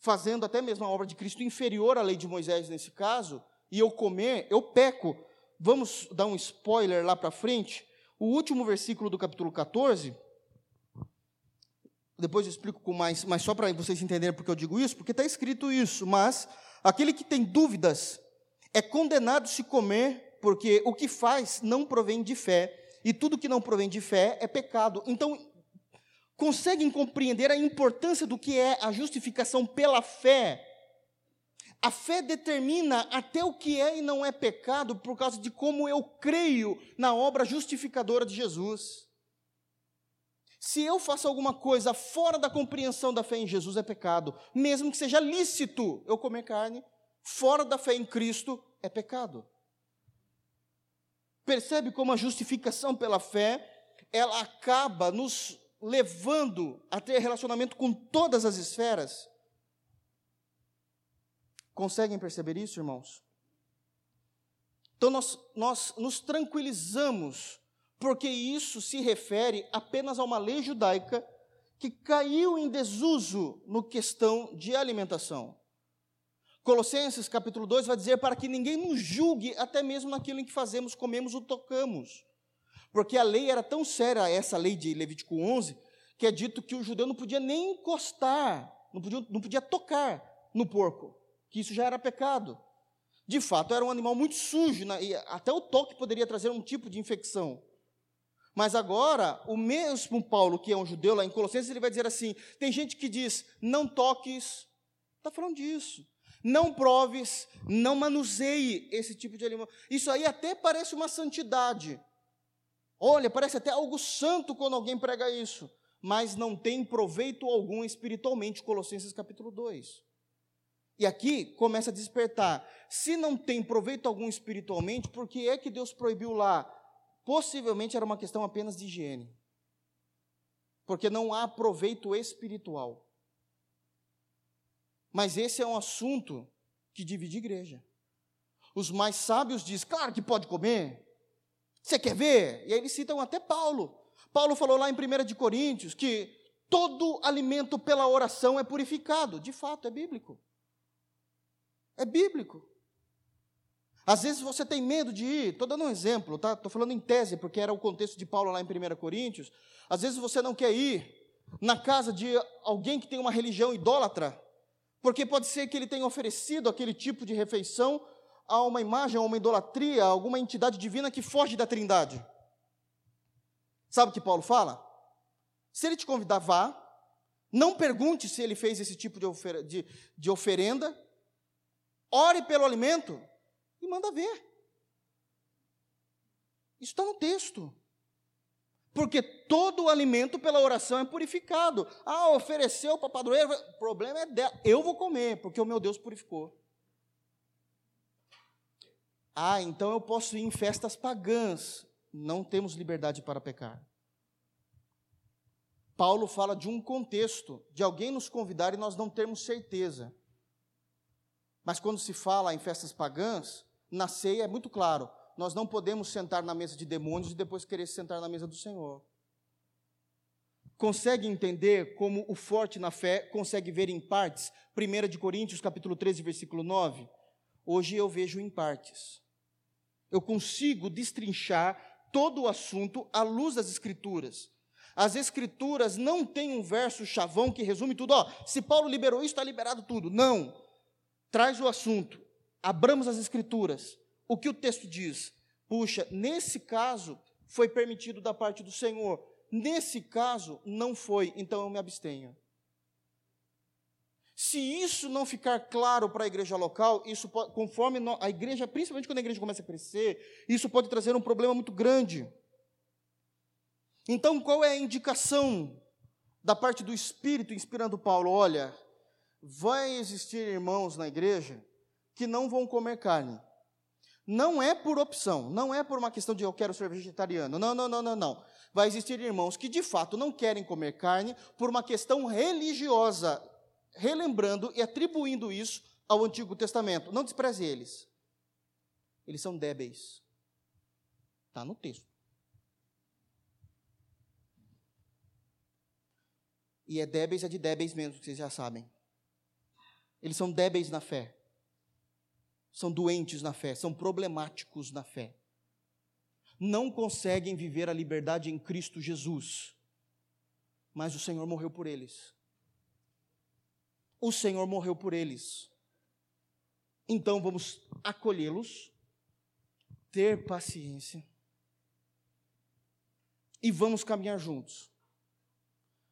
fazendo até mesmo a obra de Cristo inferior à lei de Moisés nesse caso, e eu comer, eu peco. Vamos dar um spoiler lá para frente. O último versículo do capítulo 14 depois eu explico com mais, mas só para vocês entenderem porque eu digo isso, porque está escrito isso. Mas aquele que tem dúvidas é condenado se comer, porque o que faz não provém de fé, e tudo que não provém de fé é pecado. Então, conseguem compreender a importância do que é a justificação pela fé? A fé determina até o que é e não é pecado por causa de como eu creio na obra justificadora de Jesus. Se eu faço alguma coisa fora da compreensão da fé em Jesus, é pecado. Mesmo que seja lícito eu comer carne, fora da fé em Cristo, é pecado. Percebe como a justificação pela fé, ela acaba nos levando a ter relacionamento com todas as esferas? Conseguem perceber isso, irmãos? Então, nós, nós nos tranquilizamos porque isso se refere apenas a uma lei judaica que caiu em desuso no questão de alimentação. Colossenses capítulo 2 vai dizer para que ninguém nos julgue até mesmo naquilo em que fazemos, comemos ou tocamos. Porque a lei era tão séria, essa lei de Levítico 11, que é dito que o judeu não podia nem encostar, não podia, não podia tocar no porco, que isso já era pecado. De fato, era um animal muito sujo, né, e até o toque poderia trazer um tipo de infecção. Mas agora, o mesmo Paulo, que é um judeu lá em Colossenses, ele vai dizer assim: tem gente que diz, não toques, está falando disso. Não proves, não manuseie esse tipo de alimento. Isso aí até parece uma santidade. Olha, parece até algo santo quando alguém prega isso, mas não tem proveito algum espiritualmente, Colossenses capítulo 2. E aqui começa a despertar. Se não tem proveito algum espiritualmente, por que é que Deus proibiu lá? Possivelmente era uma questão apenas de higiene. Porque não há proveito espiritual. Mas esse é um assunto que divide igreja. Os mais sábios dizem, claro que pode comer. Você quer ver? E aí eles citam até Paulo. Paulo falou lá em 1 de Coríntios que todo alimento pela oração é purificado. De fato, é bíblico. É bíblico. Às vezes você tem medo de ir, estou dando um exemplo, tá? Estou falando em tese, porque era o contexto de Paulo lá em 1 Coríntios. Às vezes você não quer ir na casa de alguém que tem uma religião idólatra, porque pode ser que ele tenha oferecido aquele tipo de refeição a uma imagem, a uma idolatria, a alguma entidade divina que foge da trindade. Sabe o que Paulo fala? Se ele te convidar, vá. Não pergunte se ele fez esse tipo de, ofer de, de oferenda. Ore pelo alimento e manda ver. Isso está no texto. Porque todo o alimento pela oração é purificado. Ah, ofereceu para padroeiro, o problema é dela. Eu vou comer, porque o meu Deus purificou. Ah, então eu posso ir em festas pagãs. Não temos liberdade para pecar. Paulo fala de um contexto, de alguém nos convidar e nós não termos certeza. Mas quando se fala em festas pagãs, na ceia é muito claro nós não podemos sentar na mesa de demônios e depois querer sentar na mesa do Senhor. Consegue entender como o forte na fé consegue ver em partes? 1 de Coríntios, capítulo 13, versículo 9. Hoje eu vejo em partes. Eu consigo destrinchar todo o assunto à luz das escrituras. As escrituras não têm um verso chavão que resume tudo. Ó, se Paulo liberou isso, está liberado tudo. Não. Traz o assunto. Abramos as escrituras o que o texto diz? Puxa, nesse caso foi permitido da parte do Senhor, nesse caso não foi, então eu me abstenho. Se isso não ficar claro para a igreja local, isso conforme a igreja, principalmente quando a igreja começa a crescer, isso pode trazer um problema muito grande. Então, qual é a indicação da parte do Espírito inspirando Paulo? Olha, vai existir irmãos na igreja que não vão comer carne não é por opção, não é por uma questão de eu quero ser vegetariano. Não, não, não, não, não. Vai existir irmãos que de fato não querem comer carne por uma questão religiosa, relembrando e atribuindo isso ao Antigo Testamento. Não despreze eles. Eles são débeis. Está no texto. E é débeis, é de débeis mesmo, que vocês já sabem. Eles são débeis na fé são doentes na fé, são problemáticos na fé. Não conseguem viver a liberdade em Cristo Jesus. Mas o Senhor morreu por eles. O Senhor morreu por eles. Então vamos acolhê-los, ter paciência e vamos caminhar juntos.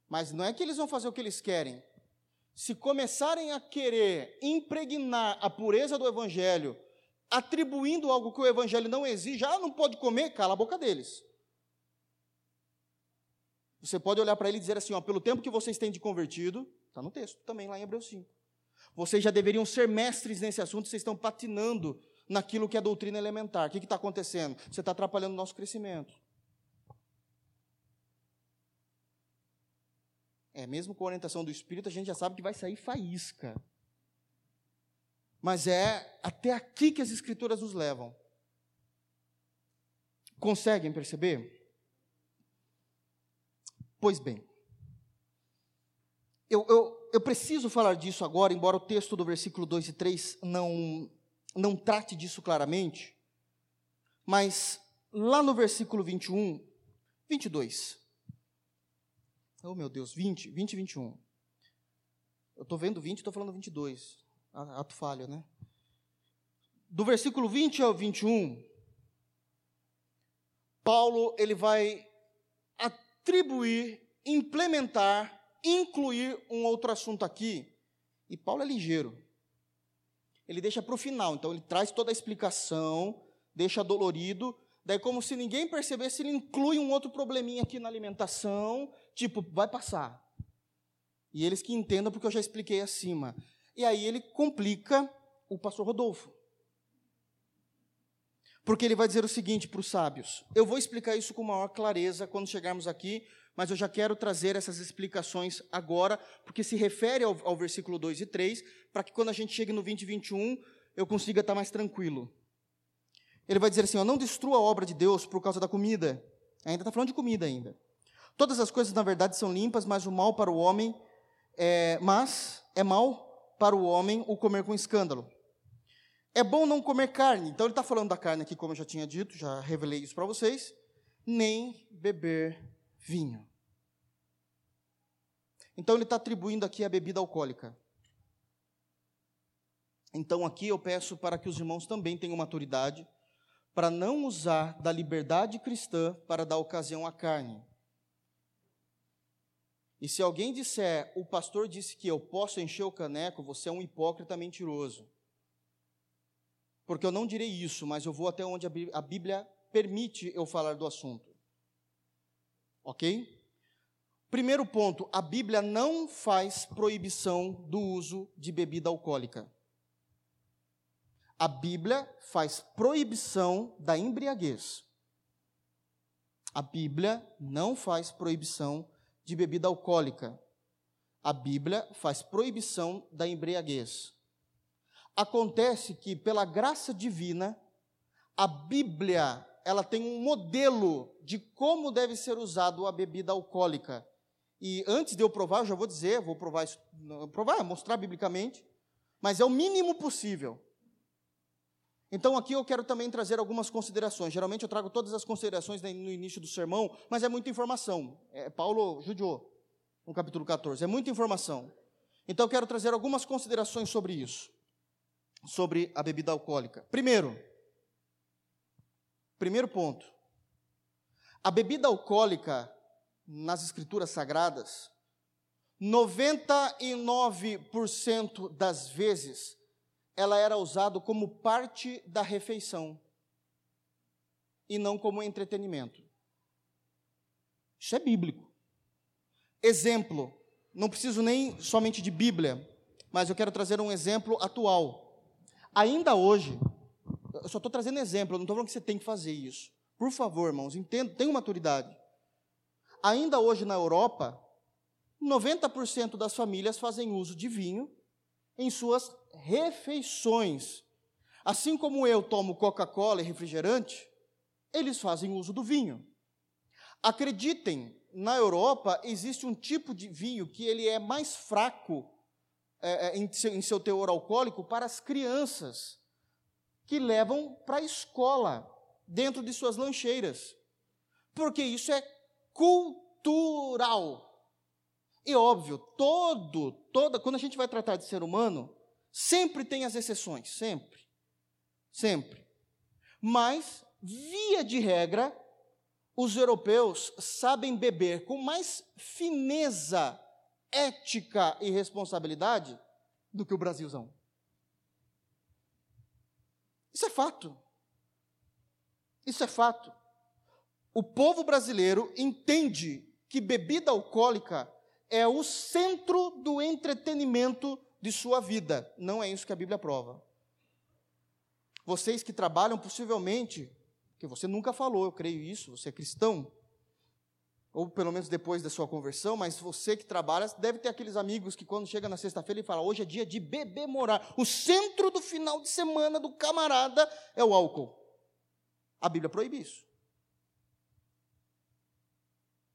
Mas não é que eles vão fazer o que eles querem, se começarem a querer impregnar a pureza do Evangelho, atribuindo algo que o Evangelho não exige, ah, não pode comer, cala a boca deles. Você pode olhar para ele e dizer assim: ó, pelo tempo que vocês têm de convertido, está no texto também lá em Hebreus 5. Vocês já deveriam ser mestres nesse assunto, vocês estão patinando naquilo que é doutrina elementar. O que está acontecendo? Você está atrapalhando o nosso crescimento. É, mesmo com a orientação do Espírito, a gente já sabe que vai sair faísca. Mas é até aqui que as Escrituras nos levam. Conseguem perceber? Pois bem, eu, eu, eu preciso falar disso agora, embora o texto do versículo 2 e 3 não, não trate disso claramente, mas lá no versículo 21, 22, oh meu Deus, 20, 20 e 21. Eu estou vendo 20 e estou falando 22. Ato falho, né? Do versículo 20 ao 21, Paulo ele vai atribuir, implementar, incluir um outro assunto aqui. E Paulo é ligeiro. Ele deixa para o final, então ele traz toda a explicação, deixa dolorido, daí como se ninguém percebesse, ele inclui um outro probleminha aqui na alimentação, tipo, vai passar. E eles que entendam porque eu já expliquei acima. E aí ele complica o pastor Rodolfo. Porque ele vai dizer o seguinte para os sábios. Eu vou explicar isso com maior clareza quando chegarmos aqui, mas eu já quero trazer essas explicações agora, porque se refere ao, ao versículo 2 e 3, para que quando a gente chegue no 20 e 21, eu consiga estar mais tranquilo. Ele vai dizer assim: ó, não destrua a obra de Deus por causa da comida. Ainda está falando de comida ainda. Todas as coisas, na verdade, são limpas, mas o mal para o homem é, mas é mal para o homem o comer com escândalo. É bom não comer carne. Então ele está falando da carne aqui, como eu já tinha dito, já revelei isso para vocês. Nem beber vinho. Então ele está atribuindo aqui a bebida alcoólica. Então aqui eu peço para que os irmãos também tenham maturidade para não usar da liberdade cristã para dar ocasião à carne. E se alguém disser, o pastor disse que eu posso encher o caneco, você é um hipócrita mentiroso porque eu não direi isso, mas eu vou até onde a Bíblia permite eu falar do assunto. Ok? Primeiro ponto: a Bíblia não faz proibição do uso de bebida alcoólica. A Bíblia faz proibição da embriaguez. A Bíblia não faz proibição de bebida alcoólica. A Bíblia faz proibição da embriaguez. Acontece que, pela graça divina, a Bíblia ela tem um modelo de como deve ser usado a bebida alcoólica. E antes de eu provar, eu já vou dizer, vou provar provar, mostrar biblicamente, mas é o mínimo possível. Então aqui eu quero também trazer algumas considerações. Geralmente eu trago todas as considerações no início do sermão, mas é muita informação. É, Paulo judiou no capítulo 14, é muita informação. Então eu quero trazer algumas considerações sobre isso sobre a bebida alcoólica. Primeiro, primeiro ponto. A bebida alcoólica nas escrituras sagradas, 99% das vezes ela era usada como parte da refeição e não como entretenimento. Isso é bíblico. Exemplo, não preciso nem somente de Bíblia, mas eu quero trazer um exemplo atual. Ainda hoje, eu só estou trazendo exemplo, eu não estou falando que você tem que fazer isso. Por favor, irmãos, entenda, tenham maturidade. Ainda hoje na Europa, 90% das famílias fazem uso de vinho em suas refeições. Assim como eu tomo Coca-Cola e refrigerante, eles fazem uso do vinho. Acreditem, na Europa existe um tipo de vinho que ele é mais fraco é, é, em, seu, em seu teor alcoólico para as crianças que levam para a escola, dentro de suas lancheiras. Porque isso é cultural. E óbvio, todo, toda, quando a gente vai tratar de ser humano, sempre tem as exceções, sempre. Sempre. Mas, via de regra, os europeus sabem beber com mais fineza ética e responsabilidade do que o Brasilzão. Isso é fato. Isso é fato. O povo brasileiro entende que bebida alcoólica é o centro do entretenimento de sua vida. Não é isso que a Bíblia prova. Vocês que trabalham possivelmente, que você nunca falou, eu creio isso, você é cristão, ou pelo menos depois da sua conversão, mas você que trabalha deve ter aqueles amigos que quando chega na sexta-feira e fala: hoje é dia de beber morar. O centro do final de semana do camarada é o álcool. A Bíblia proíbe isso.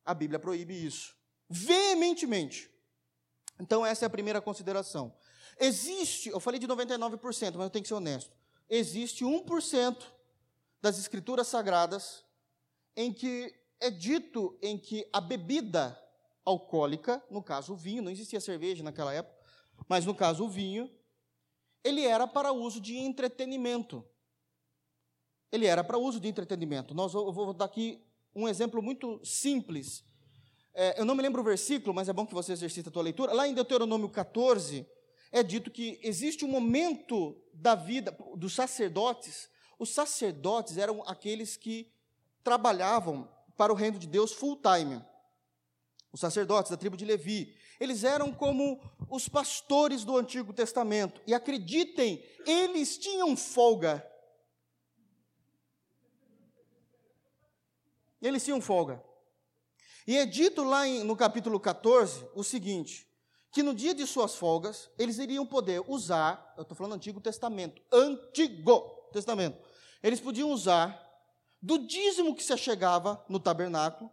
A Bíblia proíbe isso. Veementemente. Então, essa é a primeira consideração. Existe, eu falei de 99%, mas eu tenho que ser honesto. Existe 1% das escrituras sagradas em que é dito em que a bebida alcoólica, no caso o vinho, não existia cerveja naquela época, mas no caso o vinho, ele era para uso de entretenimento. Ele era para uso de entretenimento. Nós, eu vou dar aqui um exemplo muito simples. É, eu não me lembro o versículo, mas é bom que você exercite a tua leitura. Lá em Deuteronômio 14, é dito que existe um momento da vida dos sacerdotes. Os sacerdotes eram aqueles que trabalhavam para o reino de Deus full time. Os sacerdotes da tribo de Levi. Eles eram como os pastores do Antigo Testamento. E acreditem, eles tinham folga. Eles tinham folga. E é dito lá em, no capítulo 14 o seguinte: que no dia de suas folgas, eles iriam poder usar, eu estou falando Antigo Testamento, Antigo Testamento, eles podiam usar do dízimo que se achegava no tabernáculo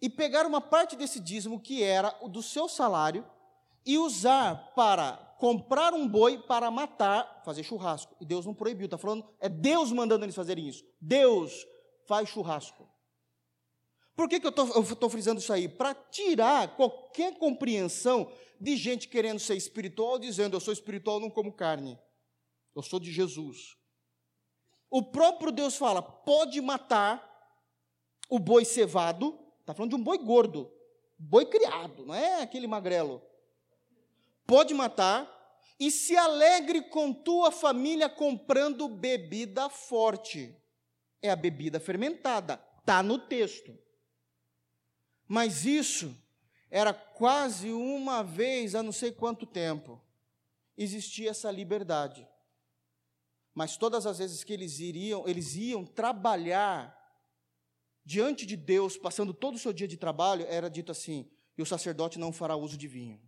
e pegar uma parte desse dízimo que era o do seu salário e usar para comprar um boi para matar, fazer churrasco. E Deus não proibiu, está falando, é Deus mandando eles fazerem isso. Deus faz churrasco. Por que, que eu estou frisando isso aí? Para tirar qualquer compreensão de gente querendo ser espiritual, dizendo eu sou espiritual, não como carne. Eu sou de Jesus. O próprio Deus fala: pode matar o boi cevado, está falando de um boi gordo, boi criado, não é aquele magrelo. Pode matar e se alegre com tua família comprando bebida forte. É a bebida fermentada, está no texto. Mas isso era quase uma vez a não sei quanto tempo. Existia essa liberdade. Mas todas as vezes que eles iriam, eles iam trabalhar diante de Deus, passando todo o seu dia de trabalho, era dito assim: e o sacerdote não fará uso de vinho.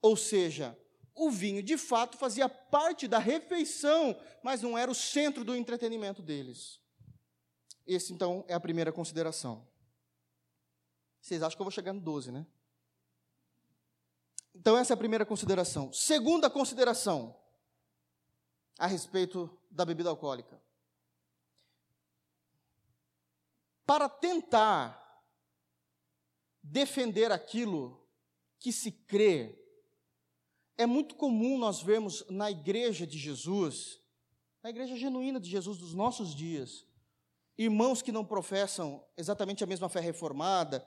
Ou seja, o vinho de fato fazia parte da refeição, mas não era o centro do entretenimento deles. Esse, então, é a primeira consideração. Vocês acham que eu vou chegar no 12, né? Então, essa é a primeira consideração. Segunda consideração a respeito da bebida alcoólica. Para tentar defender aquilo que se crê, é muito comum nós vermos na igreja de Jesus, na igreja genuína de Jesus dos nossos dias, irmãos que não professam exatamente a mesma fé reformada.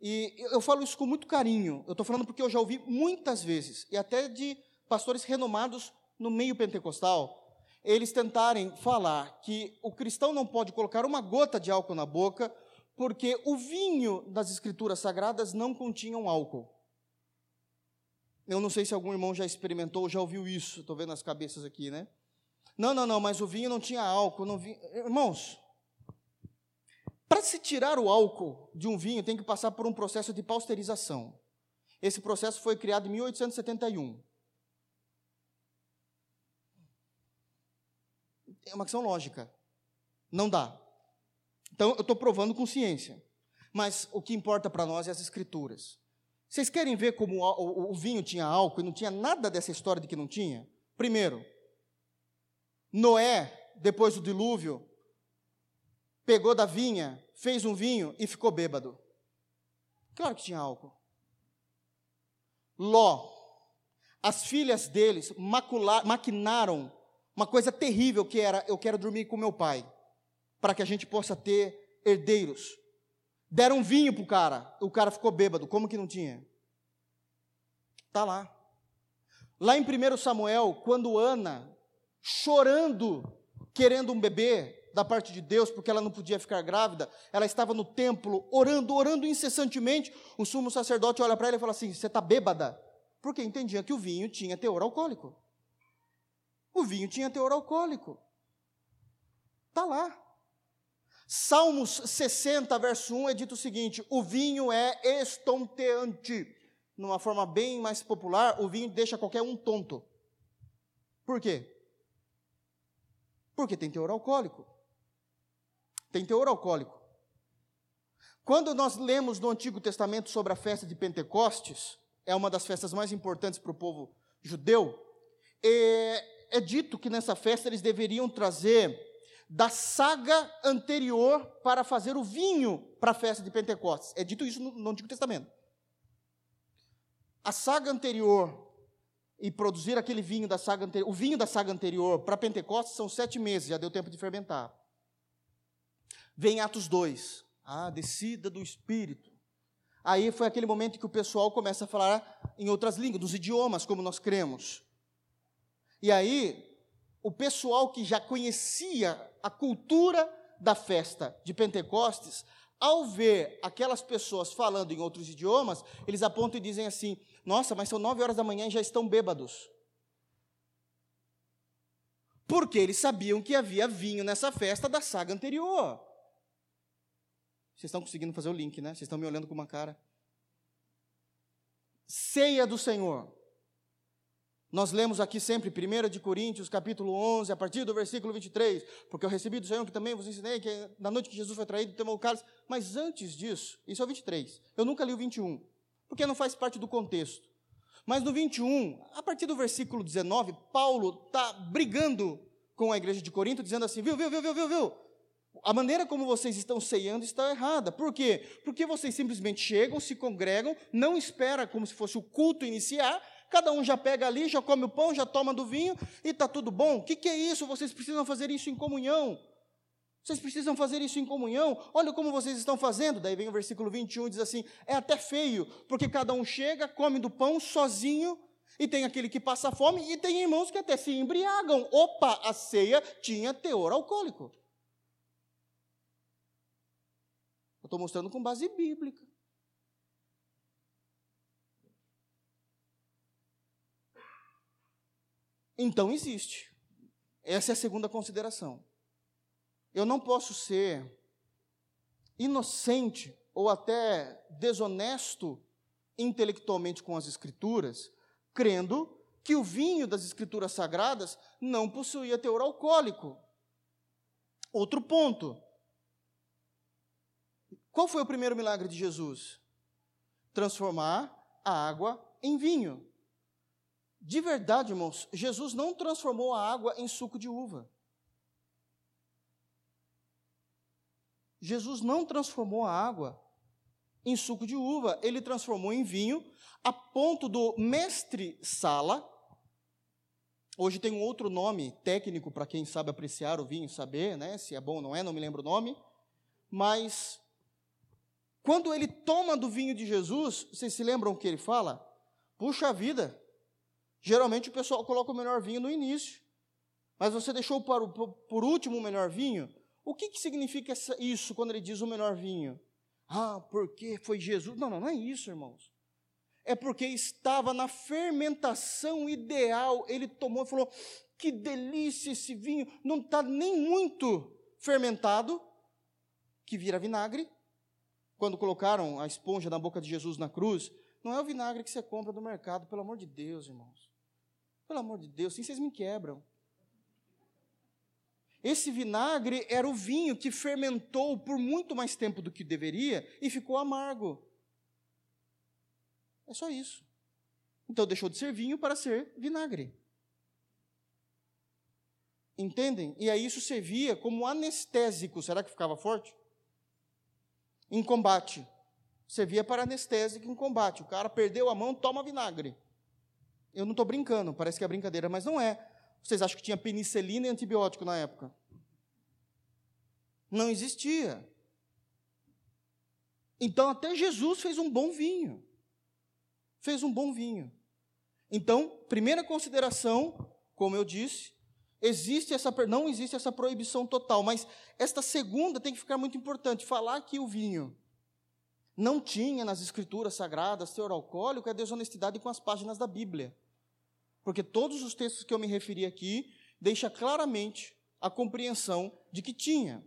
E eu falo isso com muito carinho. Eu estou falando porque eu já ouvi muitas vezes, e até de pastores renomados no meio pentecostal, eles tentarem falar que o cristão não pode colocar uma gota de álcool na boca, porque o vinho das escrituras sagradas não continham álcool. Eu não sei se algum irmão já experimentou, já ouviu isso, estou vendo as cabeças aqui, né? Não, não, não, mas o vinho não tinha álcool. Não vi... Irmãos, para se tirar o álcool de um vinho, tem que passar por um processo de pasteurização. Esse processo foi criado em 1871. É uma questão lógica. Não dá. Então, eu estou provando com ciência. Mas o que importa para nós é as escrituras. Vocês querem ver como o, o, o vinho tinha álcool e não tinha nada dessa história de que não tinha? Primeiro, Noé, depois do dilúvio, pegou da vinha, fez um vinho e ficou bêbado. Claro que tinha álcool. Ló, as filhas deles macula, maquinaram uma coisa terrível que era: eu quero dormir com meu pai, para que a gente possa ter herdeiros. Deram vinho para o cara, o cara ficou bêbado. Como que não tinha? Está lá. Lá em 1 Samuel, quando Ana, chorando, querendo um bebê, da parte de Deus, porque ela não podia ficar grávida, ela estava no templo orando, orando incessantemente. O sumo sacerdote olha para ela e fala assim: Você está bêbada? Porque entendia que o vinho tinha teor alcoólico. O vinho tinha teor alcoólico. Está lá. Salmos 60, verso 1 é dito o seguinte: O vinho é estonteante. Numa forma bem mais popular, o vinho deixa qualquer um tonto. Por quê? Porque tem teor alcoólico tem teor alcoólico. Quando nós lemos no Antigo Testamento sobre a festa de Pentecostes, é uma das festas mais importantes para o povo judeu, é, é dito que nessa festa eles deveriam trazer da saga anterior para fazer o vinho para a festa de Pentecostes. É dito isso no, Antigo Testamento. A saga anterior e produzir aquele vinho da saga anterior, o vinho da saga anterior para Pentecostes são sete meses, já deu tempo de fermentar. Vem Atos 2, a descida do Espírito. Aí foi aquele momento que o pessoal começa a falar em outras línguas, dos idiomas, como nós cremos. E aí, o pessoal que já conhecia a cultura da festa de Pentecostes, ao ver aquelas pessoas falando em outros idiomas, eles apontam e dizem assim: Nossa, mas são nove horas da manhã e já estão bêbados. Porque eles sabiam que havia vinho nessa festa da saga anterior. Vocês estão conseguindo fazer o link, né? Vocês estão me olhando com uma cara. Ceia do Senhor. Nós lemos aqui sempre 1 de Coríntios, capítulo 11, a partir do versículo 23, porque eu recebi do Senhor que também vos ensinei que na noite que Jesus foi traído, tomou o cálice, mas antes disso, isso é o 23. Eu nunca li o 21, porque não faz parte do contexto. Mas no 21, a partir do versículo 19, Paulo está brigando com a igreja de Corinto, dizendo assim: viu, viu, viu, viu, viu, viu? A maneira como vocês estão ceando está errada. Por quê? Porque vocês simplesmente chegam, se congregam, não espera como se fosse o culto iniciar, cada um já pega ali, já come o pão, já toma do vinho e está tudo bom. O que, que é isso? Vocês precisam fazer isso em comunhão. Vocês precisam fazer isso em comunhão. Olha como vocês estão fazendo. Daí vem o versículo 21 e diz assim: é até feio, porque cada um chega, come do pão sozinho, e tem aquele que passa fome, e tem irmãos que até se embriagam. Opa, a ceia tinha teor alcoólico. Eu estou mostrando com base bíblica. Então existe. Essa é a segunda consideração. Eu não posso ser inocente ou até desonesto intelectualmente com as Escrituras, crendo que o vinho das Escrituras sagradas não possuía teor alcoólico. Outro ponto. Qual foi o primeiro milagre de Jesus? Transformar a água em vinho. De verdade, irmãos, Jesus não transformou a água em suco de uva. Jesus não transformou a água em suco de uva, ele transformou em vinho, a ponto do mestre Sala. Hoje tem um outro nome técnico para quem sabe apreciar o vinho, saber, né, se é bom ou não é, não me lembro o nome. Mas quando ele toma do vinho de Jesus, vocês se lembram o que ele fala? Puxa vida, Geralmente o pessoal coloca o melhor vinho no início, mas você deixou para o, por último o melhor vinho. O que, que significa isso quando ele diz o melhor vinho? Ah, porque foi Jesus. Não, não, não é isso, irmãos. É porque estava na fermentação ideal. Ele tomou e falou: que delícia esse vinho. Não está nem muito fermentado, que vira vinagre. Quando colocaram a esponja na boca de Jesus na cruz, não é o vinagre que você compra do mercado, pelo amor de Deus, irmãos. Pelo amor de Deus, sim, vocês me quebram. Esse vinagre era o vinho que fermentou por muito mais tempo do que deveria e ficou amargo. É só isso. Então deixou de ser vinho para ser vinagre. Entendem? E aí isso servia como anestésico. Será que ficava forte? Em combate. Servia para anestésico em combate. O cara perdeu a mão, toma vinagre. Eu não estou brincando, parece que é brincadeira, mas não é. Vocês acham que tinha penicilina e antibiótico na época? Não existia. Então, até Jesus fez um bom vinho. Fez um bom vinho. Então, primeira consideração, como eu disse, existe essa não existe essa proibição total, mas esta segunda tem que ficar muito importante, falar que o vinho não tinha nas escrituras sagradas teor alcoólico é desonestidade com as páginas da Bíblia. Porque todos os textos que eu me referi aqui deixa claramente a compreensão de que tinha.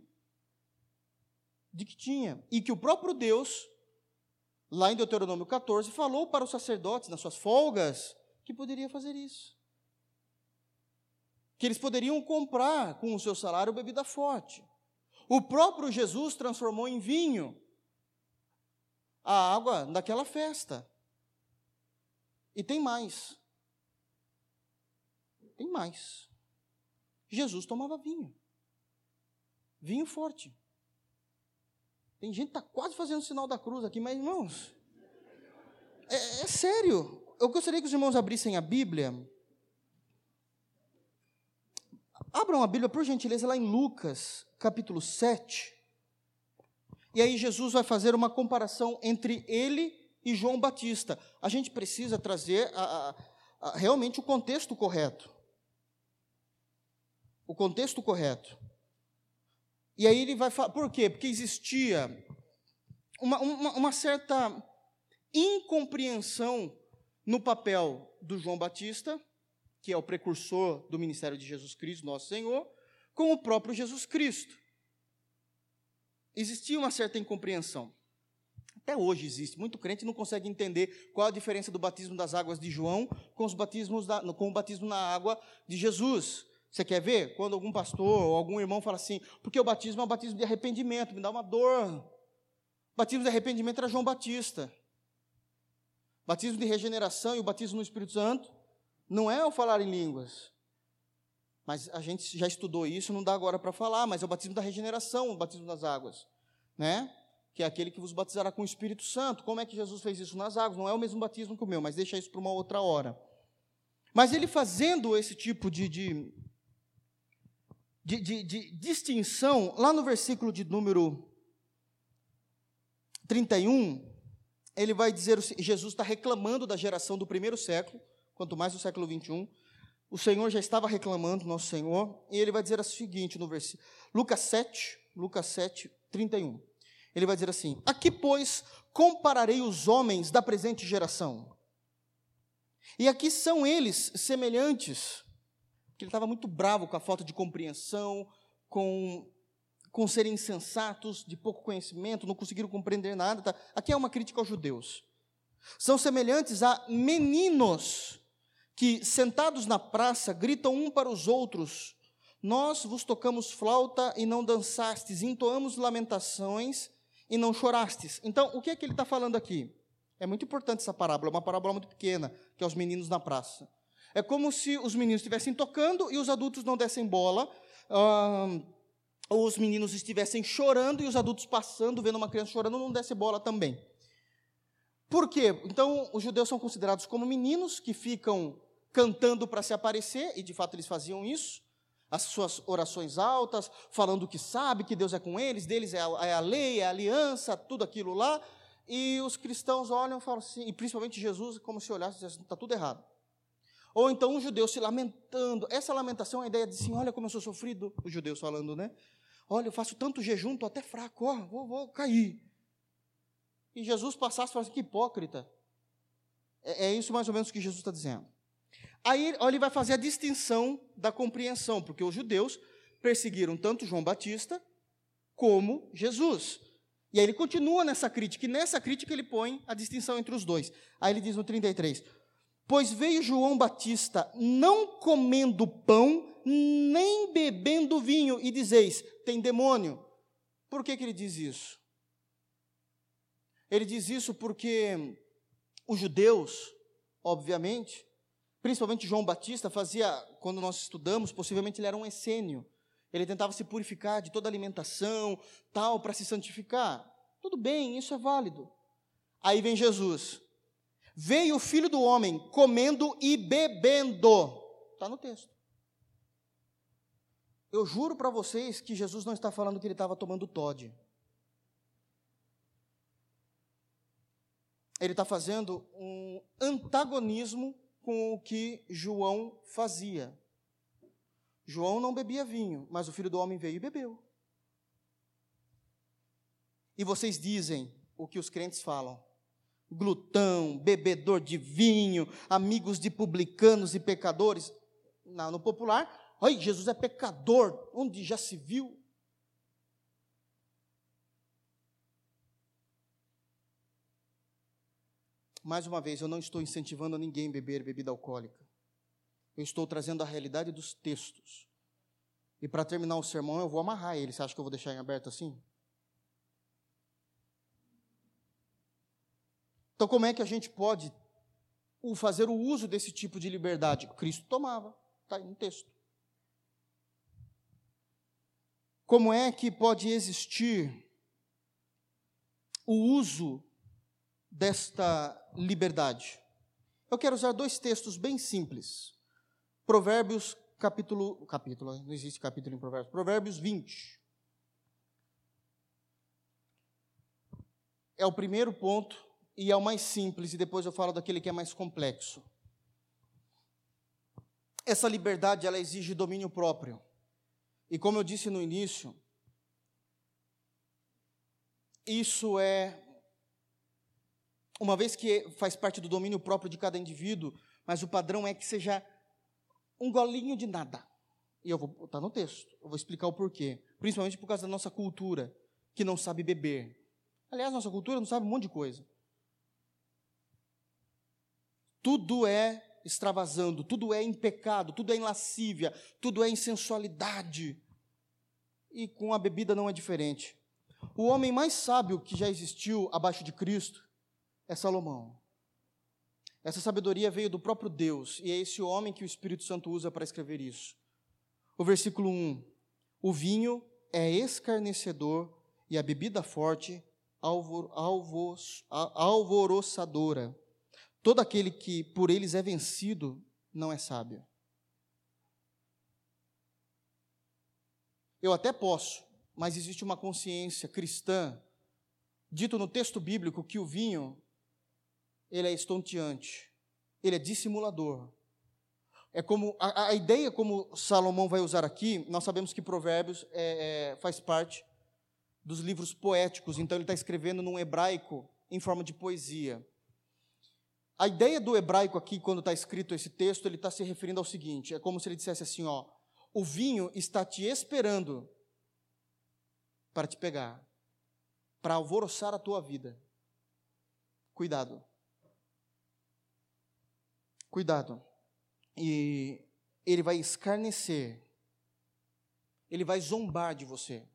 De que tinha. E que o próprio Deus, lá em Deuteronômio 14, falou para os sacerdotes, nas suas folgas, que poderia fazer isso. Que eles poderiam comprar com o seu salário bebida forte. O próprio Jesus transformou em vinho a água daquela festa. E tem mais. Tem mais. Jesus tomava vinho. vinho forte. Tem gente que está quase fazendo o sinal da cruz aqui, mas irmãos, é, é sério. Eu gostaria que os irmãos abrissem a Bíblia. Abram a Bíblia, por gentileza, lá em Lucas, capítulo 7. E aí Jesus vai fazer uma comparação entre ele e João Batista. A gente precisa trazer a, a, a, realmente o contexto correto. O contexto correto. E aí ele vai falar. Por quê? Porque existia uma, uma, uma certa incompreensão no papel do João Batista, que é o precursor do ministério de Jesus Cristo, nosso Senhor, com o próprio Jesus Cristo. Existia uma certa incompreensão. Até hoje existe. Muito crente não consegue entender qual a diferença do batismo das águas de João com, os batismos da, com o batismo na água de Jesus. Você quer ver? Quando algum pastor ou algum irmão fala assim, porque o batismo é um batismo de arrependimento, me dá uma dor. O batismo de arrependimento era João Batista. O batismo de regeneração e o batismo no Espírito Santo não é o falar em línguas. Mas a gente já estudou isso, não dá agora para falar, mas é o batismo da regeneração, o batismo das águas, né? que é aquele que vos batizará com o Espírito Santo. Como é que Jesus fez isso nas águas? Não é o mesmo batismo que o meu, mas deixa isso para uma outra hora. Mas ele fazendo esse tipo de, de, de, de, de distinção, lá no versículo de número 31, ele vai dizer: Jesus está reclamando da geração do primeiro século, quanto mais do século 21. O Senhor já estava reclamando, nosso Senhor, e ele vai dizer o seguinte no versículo, Lucas 7, Lucas 7, 31 ele vai dizer assim: Aqui, pois, compararei os homens da presente geração. E aqui são eles semelhantes, que ele estava muito bravo com a falta de compreensão, com, com serem insensatos, de pouco conhecimento, não conseguiram compreender nada. Tá? Aqui é uma crítica aos judeus. São semelhantes a meninos que, sentados na praça, gritam um para os outros: Nós vos tocamos flauta e não dançastes, entoamos lamentações e não chorastes. Então, o que é que ele está falando aqui? É muito importante essa parábola, é uma parábola muito pequena, que é os meninos na praça. É como se os meninos estivessem tocando e os adultos não dessem bola, ou os meninos estivessem chorando e os adultos passando, vendo uma criança chorando, não dessem bola também. Por quê? Então, os judeus são considerados como meninos que ficam cantando para se aparecer, e de fato eles faziam isso, as suas orações altas, falando que sabe, que Deus é com eles, deles é a, é a lei, é a aliança, tudo aquilo lá, e os cristãos olham e falam assim, e principalmente Jesus, como se olhasse e dissesse, está tudo errado. Ou então um judeu se lamentando, essa lamentação é a ideia de assim, olha como eu sou sofrido, os judeus falando, né? Olha, eu faço tanto jejum, estou até fraco, ó, vou, vou cair. E Jesus passasse e falasse, que hipócrita. É, é isso mais ou menos que Jesus está dizendo. Aí ele vai fazer a distinção da compreensão, porque os judeus perseguiram tanto João Batista como Jesus. E aí ele continua nessa crítica, e nessa crítica ele põe a distinção entre os dois. Aí ele diz no 33: Pois veio João Batista não comendo pão, nem bebendo vinho, e dizeis: tem demônio. Por que, que ele diz isso? Ele diz isso porque os judeus, obviamente, Principalmente João Batista fazia, quando nós estudamos, possivelmente ele era um essênio. Ele tentava se purificar de toda alimentação, tal, para se santificar. Tudo bem, isso é válido. Aí vem Jesus. Veio o filho do homem comendo e bebendo. Está no texto. Eu juro para vocês que Jesus não está falando que ele estava tomando Todd. Ele está fazendo um antagonismo com o que João fazia. João não bebia vinho, mas o filho do homem veio e bebeu. E vocês dizem o que os crentes falam: glutão, bebedor de vinho, amigos de publicanos e pecadores. Não, no popular, ai, Jesus é pecador, onde já se viu? Mais uma vez, eu não estou incentivando a ninguém a beber bebida alcoólica. Eu estou trazendo a realidade dos textos. E para terminar o sermão, eu vou amarrar ele. Você acha que eu vou deixar em aberto assim? Então, como é que a gente pode fazer o uso desse tipo de liberdade? Cristo tomava, está aí no texto. Como é que pode existir o uso desta liberdade? Eu quero usar dois textos bem simples. Provérbios capítulo, capítulo, não existe capítulo em Provérbios, Provérbios 20. É o primeiro ponto e é o mais simples, e depois eu falo daquele que é mais complexo. Essa liberdade, ela exige domínio próprio. E como eu disse no início, isso é uma vez que faz parte do domínio próprio de cada indivíduo, mas o padrão é que seja um golinho de nada. E eu vou botar no texto, eu vou explicar o porquê. Principalmente por causa da nossa cultura, que não sabe beber. Aliás, nossa cultura não sabe um monte de coisa. Tudo é extravasando, tudo é em pecado, tudo é em lascívia, tudo é em sensualidade. E com a bebida não é diferente. O homem mais sábio que já existiu abaixo de Cristo é Salomão. Essa sabedoria veio do próprio Deus, e é esse homem que o Espírito Santo usa para escrever isso. O versículo 1: O vinho é escarnecedor e a bebida forte alvor, alvos, alvoroçadora. Todo aquele que por eles é vencido não é sábio. Eu até posso, mas existe uma consciência cristã, dito no texto bíblico que o vinho ele é estonteante, ele é dissimulador. É como a, a ideia como Salomão vai usar aqui, nós sabemos que Provérbios é, é, faz parte dos livros poéticos, então ele está escrevendo num hebraico em forma de poesia. A ideia do hebraico aqui, quando está escrito esse texto, ele está se referindo ao seguinte: é como se ele dissesse assim, ó, o vinho está te esperando para te pegar, para alvoroçar a tua vida. Cuidado. Cuidado. E ele vai escarnecer, ele vai zombar de você.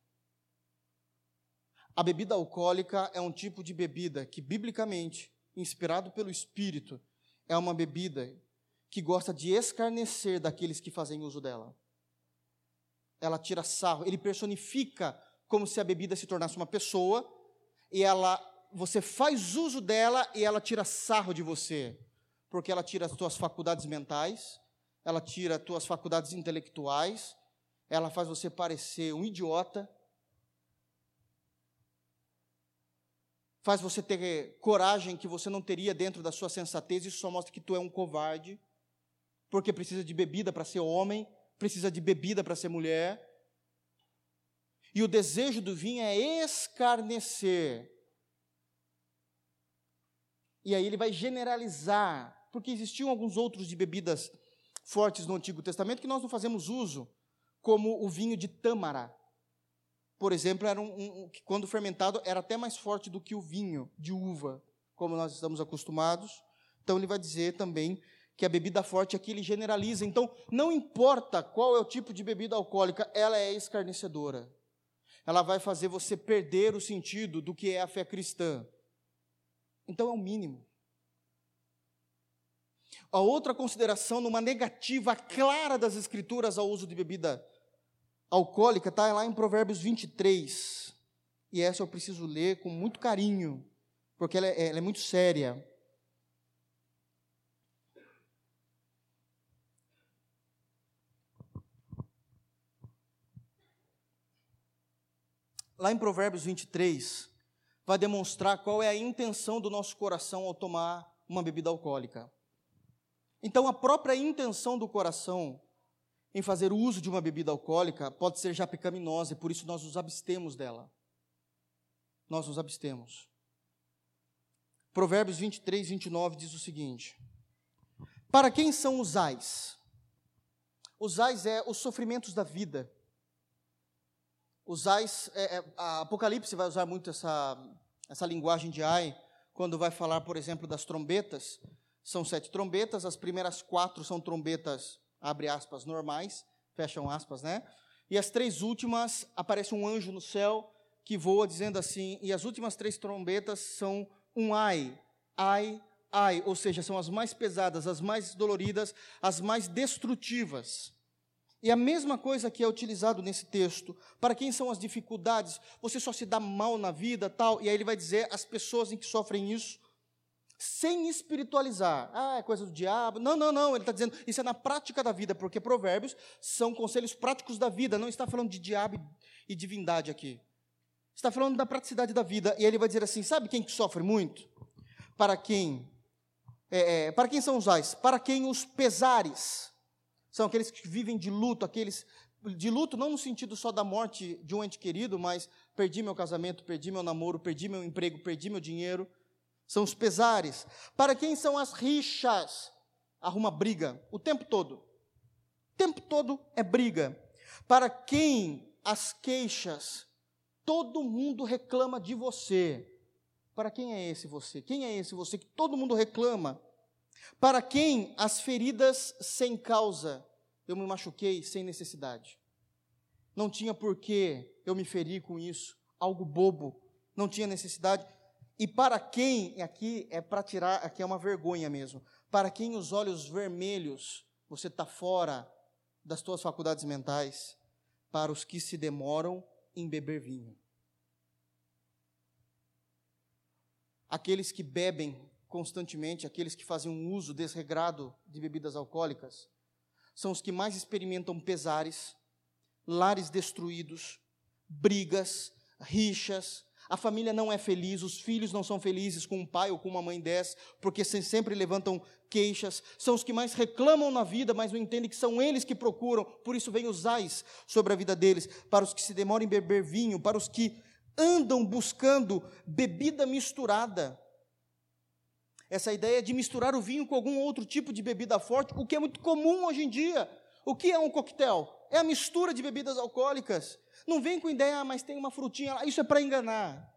A bebida alcoólica é um tipo de bebida que, biblicamente, inspirado pelo Espírito, é uma bebida que gosta de escarnecer daqueles que fazem uso dela. Ela tira sarro, ele personifica como se a bebida se tornasse uma pessoa e ela você faz uso dela e ela tira sarro de você porque ela tira as tuas faculdades mentais, ela tira as tuas faculdades intelectuais, ela faz você parecer um idiota, faz você ter coragem que você não teria dentro da sua sensatez, isso só mostra que tu é um covarde, porque precisa de bebida para ser homem, precisa de bebida para ser mulher. E o desejo do vinho é escarnecer. E aí ele vai generalizar porque existiam alguns outros de bebidas fortes no Antigo Testamento que nós não fazemos uso, como o vinho de tâmara. Por exemplo, era um, um, que quando fermentado era até mais forte do que o vinho de uva, como nós estamos acostumados. Então ele vai dizer também que a bebida forte aqui ele generaliza. Então, não importa qual é o tipo de bebida alcoólica, ela é escarnecedora. Ela vai fazer você perder o sentido do que é a fé cristã. Então é o mínimo. A outra consideração, numa negativa clara das Escrituras ao uso de bebida alcoólica, está lá em Provérbios 23. E essa eu preciso ler com muito carinho, porque ela é, ela é muito séria. Lá em Provérbios 23, vai demonstrar qual é a intenção do nosso coração ao tomar uma bebida alcoólica. Então, a própria intenção do coração em fazer uso de uma bebida alcoólica pode ser já pecaminosa e por isso nós nos abstemos dela. Nós nos abstemos. Provérbios 23, 29 diz o seguinte: Para quem são os ais? Os ais é os sofrimentos da vida. Os ais, é, é, a Apocalipse vai usar muito essa, essa linguagem de ai, quando vai falar, por exemplo, das trombetas, são sete trombetas, as primeiras quatro são trombetas, abre aspas, normais, fecham aspas, né? E as três últimas, aparece um anjo no céu que voa dizendo assim, e as últimas três trombetas são um ai, ai, ai, ou seja, são as mais pesadas, as mais doloridas, as mais destrutivas. E a mesma coisa que é utilizado nesse texto. Para quem são as dificuldades? Você só se dá mal na vida, tal. E aí ele vai dizer as pessoas em que sofrem isso, sem espiritualizar. Ah, é coisa do diabo. Não, não, não. Ele está dizendo isso é na prática da vida, porque provérbios são conselhos práticos da vida. Não está falando de diabo e divindade aqui. Está falando da praticidade da vida. E ele vai dizer assim: sabe quem que sofre muito? Para quem? É, é, para quem são os ais? Para quem os pesares são aqueles que vivem de luto, aqueles de luto não no sentido só da morte de um ente querido, mas perdi meu casamento, perdi meu namoro, perdi meu emprego, perdi meu dinheiro. São os pesares. Para quem são as rixas? Arruma briga o tempo todo. O tempo todo é briga. Para quem as queixas? Todo mundo reclama de você. Para quem é esse você? Quem é esse você que todo mundo reclama? Para quem as feridas sem causa, eu me machuquei sem necessidade. Não tinha porquê eu me ferir com isso, algo bobo, não tinha necessidade. E para quem, aqui é para tirar, aqui é uma vergonha mesmo, para quem os olhos vermelhos, você está fora das suas faculdades mentais, para os que se demoram em beber vinho. Aqueles que bebem constantemente, aqueles que fazem um uso desregrado de bebidas alcoólicas, são os que mais experimentam pesares, lares destruídos, brigas, rixas. A família não é feliz, os filhos não são felizes com um pai ou com uma mãe dessa, porque sempre levantam queixas. São os que mais reclamam na vida, mas não entendem que são eles que procuram, por isso vem os ais sobre a vida deles. Para os que se demoram em beber vinho, para os que andam buscando bebida misturada, essa ideia de misturar o vinho com algum outro tipo de bebida forte, o que é muito comum hoje em dia. O que é um coquetel? É a mistura de bebidas alcoólicas. Não vem com ideia, ah, mas tem uma frutinha lá. Isso é para enganar.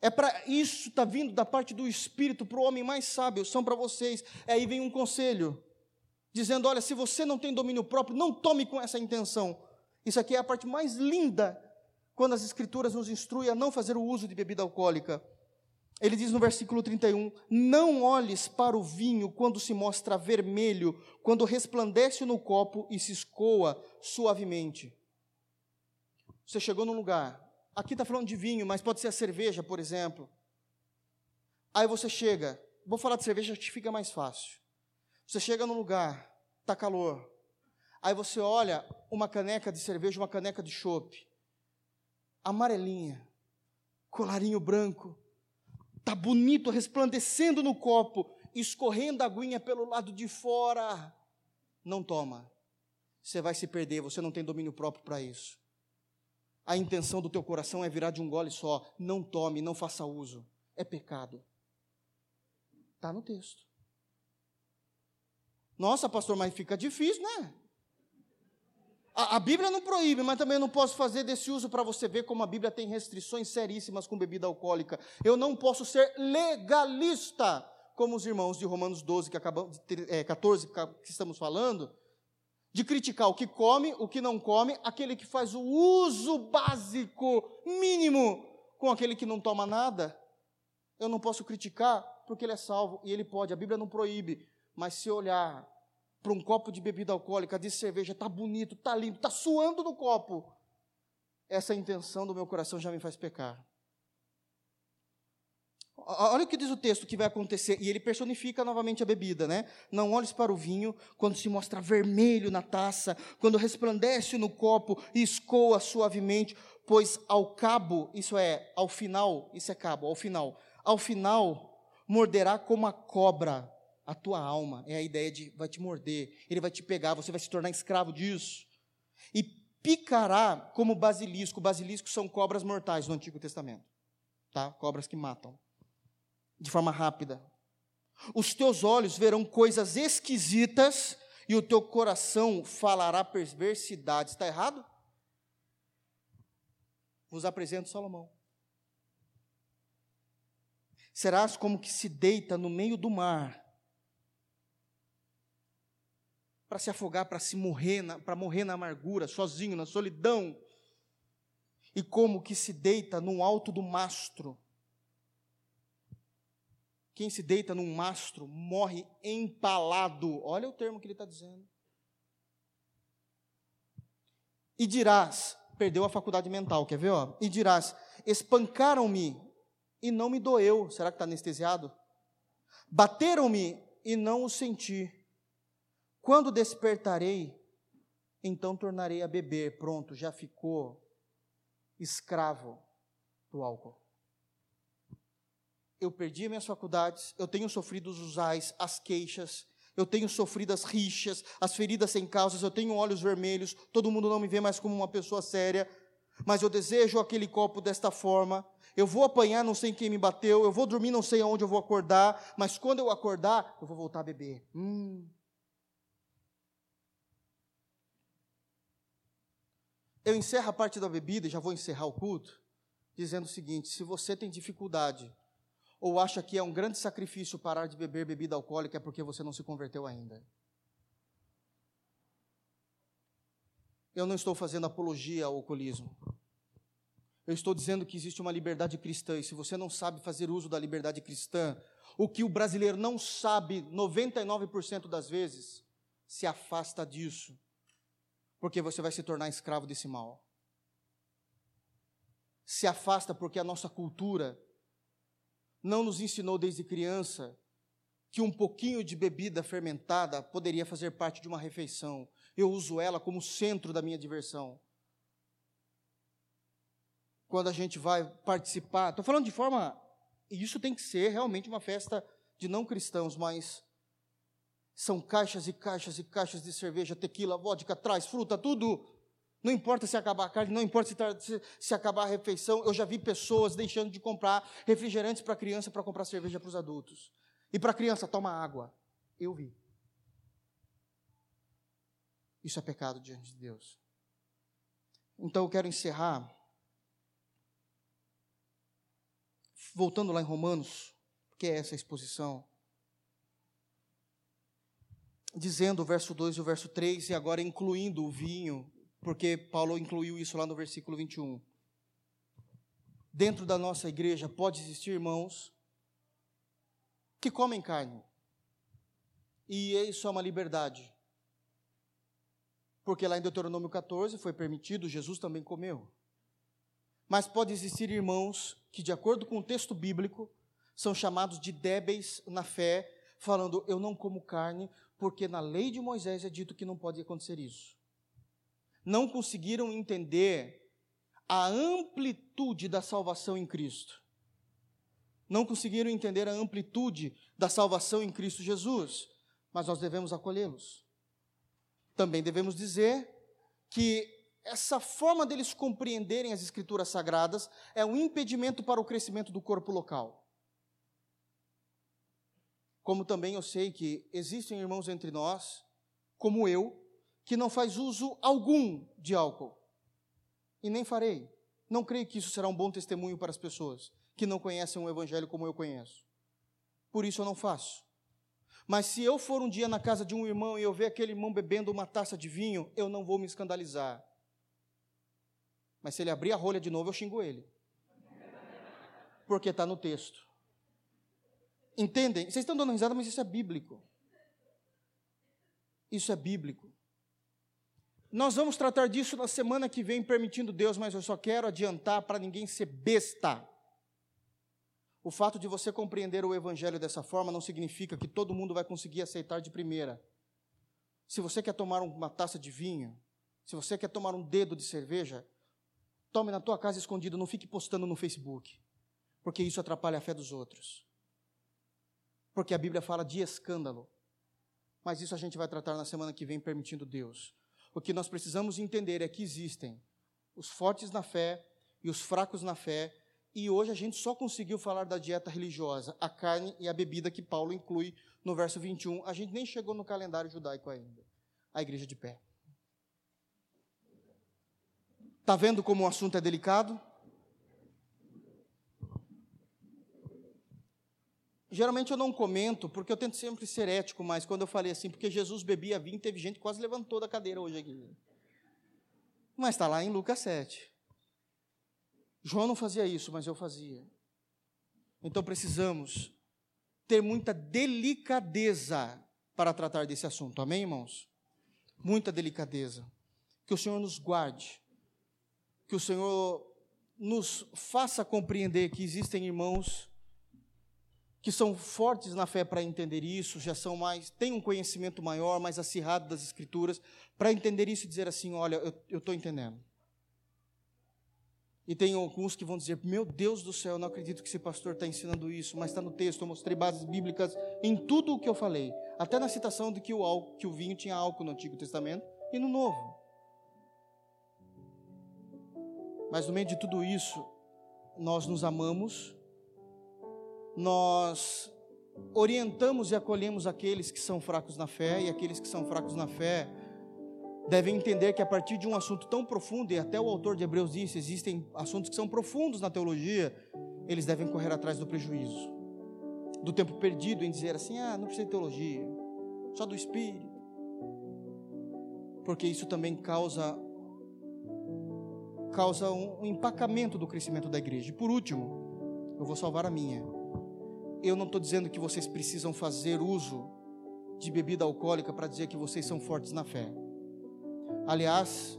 É para isso está vindo da parte do Espírito para o homem mais sábio. São para vocês. Aí vem um conselho dizendo: olha, se você não tem domínio próprio, não tome com essa intenção. Isso aqui é a parte mais linda quando as Escrituras nos instruem a não fazer o uso de bebida alcoólica. Ele diz no versículo 31: Não olhes para o vinho quando se mostra vermelho, quando resplandece no copo e se escoa suavemente. Você chegou num lugar, aqui está falando de vinho, mas pode ser a cerveja, por exemplo. Aí você chega, vou falar de cerveja que fica mais fácil. Você chega num lugar, está calor. Aí você olha uma caneca de cerveja, uma caneca de chopp amarelinha, colarinho branco, tá bonito, resplandecendo no copo, escorrendo a aguinha pelo lado de fora. Não toma. Você vai se perder, você não tem domínio próprio para isso. A intenção do teu coração é virar de um gole só. Não tome, não faça uso. É pecado. Está no texto. Nossa, pastor, mas fica difícil, né? A, a, Bíblia não proíbe, mas também eu não posso fazer desse uso para você ver como a Bíblia tem restrições seríssimas com bebida alcoólica. Eu não posso ser legalista, como os irmãos de Romanos 12, que acabamos, é, 14, que estamos falando, de criticar o que come, o que não come, aquele que faz o uso básico, mínimo, com aquele que não toma nada. Eu não posso criticar porque ele é salvo e ele pode. A Bíblia não proíbe, mas se olhar para um copo de bebida alcoólica, de cerveja, está bonito, está lindo, está suando no copo. Essa intenção do meu coração já me faz pecar. Olha o que diz o texto que vai acontecer, e ele personifica novamente a bebida, né? Não olhes para o vinho quando se mostra vermelho na taça, quando resplandece no copo e escoa suavemente, pois ao cabo, isso é, ao final, isso é cabo, ao final, ao final morderá como a cobra a tua alma. É a ideia de vai te morder, ele vai te pegar, você vai se tornar escravo disso. E picará como basilisco. Basilisco são cobras mortais no Antigo Testamento. Tá? Cobras que matam. De forma rápida. Os teus olhos verão coisas esquisitas e o teu coração falará perversidades. Está errado? Vos apresento Salomão. Serás como que se deita no meio do mar para se afogar, para se morrer, para morrer na amargura, sozinho, na solidão. E como que se deita no alto do mastro. quem se deita num mastro morre empalado. Olha o termo que ele está dizendo. E dirás, perdeu a faculdade mental, quer ver? Ó? E dirás: espancaram-me e não me doeu. Será que está anestesiado? Bateram-me e não o senti. Quando despertarei, então tornarei a beber. Pronto, já ficou escravo do álcool. Eu perdi minhas faculdades, eu tenho sofrido os usais, as queixas, eu tenho sofrido as rixas, as feridas sem causas, eu tenho olhos vermelhos, todo mundo não me vê mais como uma pessoa séria, mas eu desejo aquele copo desta forma. Eu vou apanhar, não sei quem me bateu, eu vou dormir, não sei aonde eu vou acordar, mas quando eu acordar, eu vou voltar a beber. Hum. Eu encerro a parte da bebida, já vou encerrar o culto, dizendo o seguinte: se você tem dificuldade ou acha que é um grande sacrifício parar de beber bebida alcoólica é porque você não se converteu ainda. Eu não estou fazendo apologia ao alcoolismo. Eu estou dizendo que existe uma liberdade cristã, e se você não sabe fazer uso da liberdade cristã, o que o brasileiro não sabe 99% das vezes, se afasta disso, porque você vai se tornar escravo desse mal. Se afasta porque a nossa cultura não nos ensinou desde criança que um pouquinho de bebida fermentada poderia fazer parte de uma refeição. Eu uso ela como centro da minha diversão. Quando a gente vai participar, estou falando de forma, isso tem que ser realmente uma festa de não cristãos, mas são caixas e caixas e caixas de cerveja, tequila, vodka, traz, fruta, tudo não importa se acabar a carne, não importa se, tá, se, se acabar a refeição. Eu já vi pessoas deixando de comprar refrigerantes para criança para comprar cerveja para os adultos. E para a criança, toma água. Eu vi. Isso é pecado diante de Deus. Então eu quero encerrar. Voltando lá em Romanos, que é essa exposição. Dizendo o verso 2 e o verso 3, e agora incluindo o vinho porque Paulo incluiu isso lá no versículo 21. Dentro da nossa igreja pode existir irmãos que comem carne. E isso é uma liberdade. Porque lá em Deuteronômio 14 foi permitido, Jesus também comeu. Mas pode existir irmãos que, de acordo com o texto bíblico, são chamados de débeis na fé, falando: Eu não como carne, porque na lei de Moisés é dito que não pode acontecer isso não conseguiram entender a amplitude da salvação em Cristo. Não conseguiram entender a amplitude da salvação em Cristo Jesus, mas nós devemos acolhê-los. Também devemos dizer que essa forma deles compreenderem as Escrituras Sagradas é um impedimento para o crescimento do corpo local. Como também eu sei que existem irmãos entre nós, como eu, que não faz uso algum de álcool. E nem farei. Não creio que isso será um bom testemunho para as pessoas que não conhecem o Evangelho como eu conheço. Por isso eu não faço. Mas se eu for um dia na casa de um irmão e eu ver aquele irmão bebendo uma taça de vinho, eu não vou me escandalizar. Mas se ele abrir a rolha de novo, eu xingo ele. Porque está no texto. Entendem? Vocês estão dando risada, mas isso é bíblico. Isso é bíblico. Nós vamos tratar disso na semana que vem, permitindo Deus, mas eu só quero adiantar para ninguém ser besta. O fato de você compreender o Evangelho dessa forma não significa que todo mundo vai conseguir aceitar de primeira. Se você quer tomar uma taça de vinho, se você quer tomar um dedo de cerveja, tome na tua casa escondido, não fique postando no Facebook, porque isso atrapalha a fé dos outros. Porque a Bíblia fala de escândalo. Mas isso a gente vai tratar na semana que vem, permitindo Deus. O que nós precisamos entender é que existem os fortes na fé e os fracos na fé, e hoje a gente só conseguiu falar da dieta religiosa, a carne e a bebida que Paulo inclui no verso 21. A gente nem chegou no calendário judaico ainda. A igreja de pé. Está vendo como o assunto é delicado? Geralmente eu não comento, porque eu tento sempre ser ético, mas quando eu falei assim, porque Jesus bebia vinho, teve gente que quase levantou da cadeira hoje aqui. Mas está lá em Lucas 7. João não fazia isso, mas eu fazia. Então precisamos ter muita delicadeza para tratar desse assunto. Amém, irmãos? Muita delicadeza. Que o Senhor nos guarde. Que o Senhor nos faça compreender que existem irmãos que são fortes na fé para entender isso, já são mais, têm um conhecimento maior, mais acirrado das Escrituras, para entender isso e dizer assim: olha, eu estou entendendo. E tem alguns que vão dizer: Meu Deus do céu, não acredito que esse pastor está ensinando isso, mas está no texto. Eu mostrei bases bíblicas em tudo o que eu falei, até na citação de que o, álcool, que o vinho tinha álcool no Antigo Testamento e no Novo. Mas no meio de tudo isso, nós nos amamos, nós orientamos e acolhemos aqueles que são fracos na fé, e aqueles que são fracos na fé devem entender que a partir de um assunto tão profundo, e até o autor de Hebreus disse, existem assuntos que são profundos na teologia, eles devem correr atrás do prejuízo, do tempo perdido em dizer assim: ah, não precisa de teologia, só do Espírito, porque isso também causa causa um, empacamento do crescimento da igreja. E por último, eu vou salvar a minha. Eu não estou dizendo que vocês precisam fazer uso de bebida alcoólica para dizer que vocês são fortes na fé. Aliás,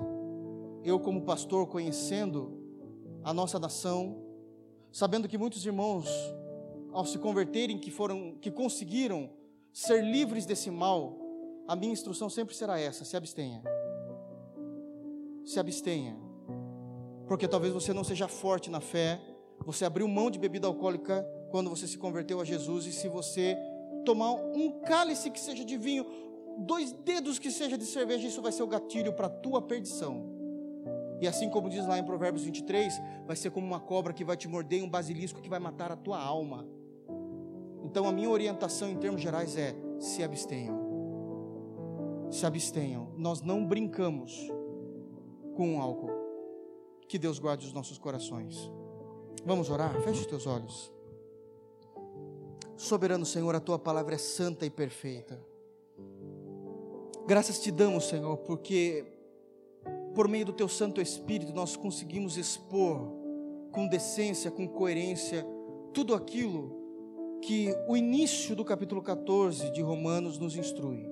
eu, como pastor, conhecendo a nossa nação, sabendo que muitos irmãos, ao se converterem, que foram, que conseguiram ser livres desse mal, a minha instrução sempre será essa: se abstenha. Se abstenha. Porque talvez você não seja forte na fé, você abriu mão de bebida alcoólica quando você se converteu a Jesus, e se você tomar um cálice que seja de vinho, dois dedos que seja de cerveja, isso vai ser o gatilho para a tua perdição. E assim como diz lá em Provérbios 23, vai ser como uma cobra que vai te morder um basilisco que vai matar a tua alma. Então a minha orientação em termos gerais é: se abstenham. Se abstenham. Nós não brincamos com o álcool. Que Deus guarde os nossos corações. Vamos orar? Feche os teus olhos. Soberano Senhor, a tua palavra é santa e perfeita. Graças te damos, Senhor, porque por meio do teu Santo Espírito nós conseguimos expor com decência, com coerência, tudo aquilo que o início do capítulo 14 de Romanos nos instrui.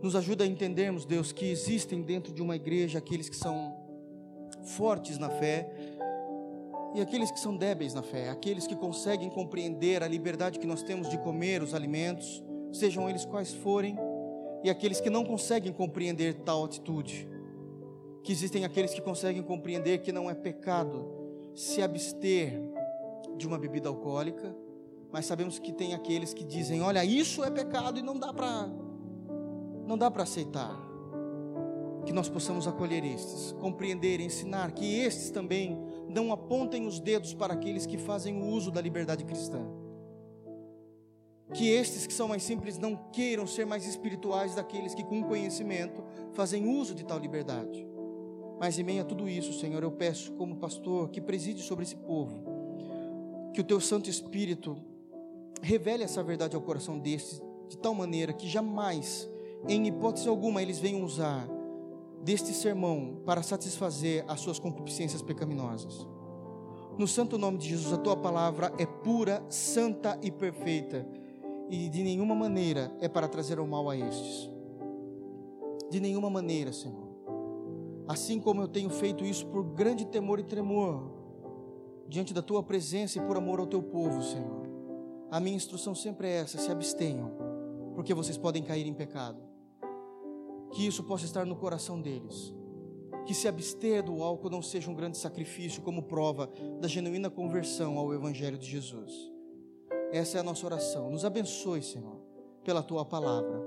Nos ajuda a entendermos, Deus, que existem dentro de uma igreja aqueles que são fortes na fé e aqueles que são débeis na fé, aqueles que conseguem compreender a liberdade que nós temos de comer os alimentos, sejam eles quais forem e aqueles que não conseguem compreender tal atitude. Que existem aqueles que conseguem compreender que não é pecado se abster de uma bebida alcoólica, mas sabemos que tem aqueles que dizem: "Olha, isso é pecado e não dá para não dá para aceitar". Que nós possamos acolher estes, compreender, ensinar que estes também não apontem os dedos para aqueles que fazem o uso da liberdade cristã que estes que são mais simples não queiram ser mais espirituais daqueles que, com conhecimento, fazem uso de tal liberdade. Mas em meio a tudo isso, Senhor, eu peço, como pastor, que preside sobre esse povo, que o teu Santo Espírito revele essa verdade ao coração destes, de tal maneira que jamais, em hipótese alguma, eles venham usar deste sermão para satisfazer as suas concupiscências pecaminosas. No santo nome de Jesus, a tua palavra é pura, santa e perfeita e de nenhuma maneira é para trazer o mal a estes. De nenhuma maneira, Senhor. Assim como eu tenho feito isso por grande temor e tremor, diante da tua presença e por amor ao teu povo, Senhor. A minha instrução sempre é essa: se abstenham, porque vocês podem cair em pecado. Que isso possa estar no coração deles. Que se abster do álcool não seja um grande sacrifício como prova da genuína conversão ao Evangelho de Jesus. Essa é a nossa oração. Nos abençoe, Senhor, pela tua palavra.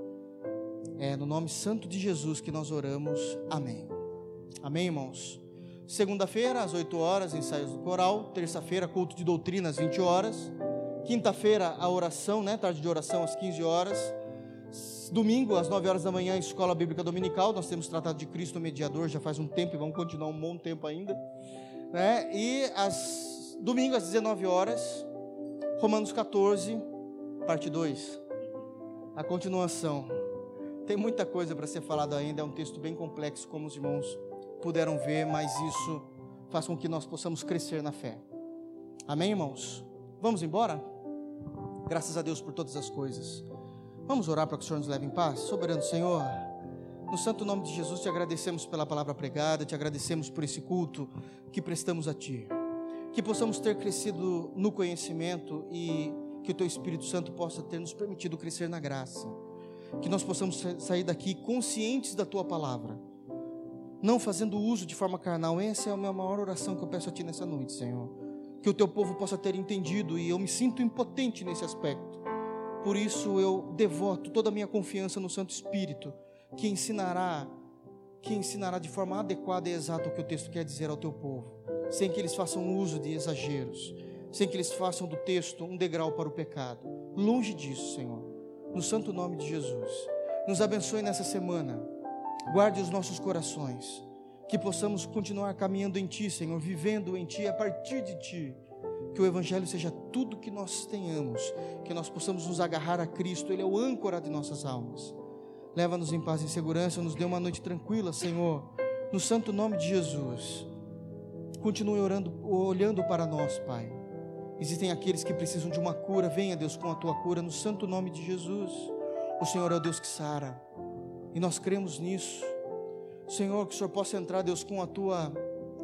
É no nome santo de Jesus que nós oramos. Amém. Amém, irmãos. Segunda-feira, às 8 horas, ensaios do coral. Terça-feira, culto de doutrina, às 20 horas. Quinta-feira, a oração, né? Tarde de oração, às 15 horas. Domingo, às 9 horas da manhã, Escola Bíblica Dominical. Nós temos tratado de Cristo mediador já faz um tempo e vamos continuar um bom tempo ainda. Né? E às, domingo, às 19 horas, Romanos 14, parte 2. A continuação. Tem muita coisa para ser falada ainda, é um texto bem complexo, como os irmãos puderam ver, mas isso faz com que nós possamos crescer na fé. Amém, irmãos? Vamos embora? Graças a Deus por todas as coisas. Vamos orar para que o Senhor nos leve em paz? Soberano Senhor, no santo nome de Jesus te agradecemos pela palavra pregada, te agradecemos por esse culto que prestamos a Ti. Que possamos ter crescido no conhecimento e que o Teu Espírito Santo possa ter nos permitido crescer na graça. Que nós possamos sair daqui conscientes da Tua palavra, não fazendo uso de forma carnal. Essa é a minha maior oração que eu peço a Ti nessa noite, Senhor. Que o Teu povo possa ter entendido e eu me sinto impotente nesse aspecto. Por isso eu devoto toda a minha confiança no Santo Espírito, que ensinará, que ensinará de forma adequada e exata o que o texto quer dizer ao teu povo, sem que eles façam uso de exageros, sem que eles façam do texto um degrau para o pecado. Longe disso, Senhor. No santo nome de Jesus. Nos abençoe nessa semana. Guarde os nossos corações. Que possamos continuar caminhando em Ti, Senhor, vivendo em Ti, a partir de Ti. Que o Evangelho seja tudo que nós tenhamos. Que nós possamos nos agarrar a Cristo. Ele é o âncora de nossas almas. Leva-nos em paz e segurança. Nos dê uma noite tranquila, Senhor. No santo nome de Jesus. Continue orando, olhando para nós, Pai. Existem aqueles que precisam de uma cura. Venha, Deus, com a tua cura, no santo nome de Jesus. O Senhor é o Deus que sara. E nós cremos nisso. Senhor, que o Senhor possa entrar, Deus, com a tua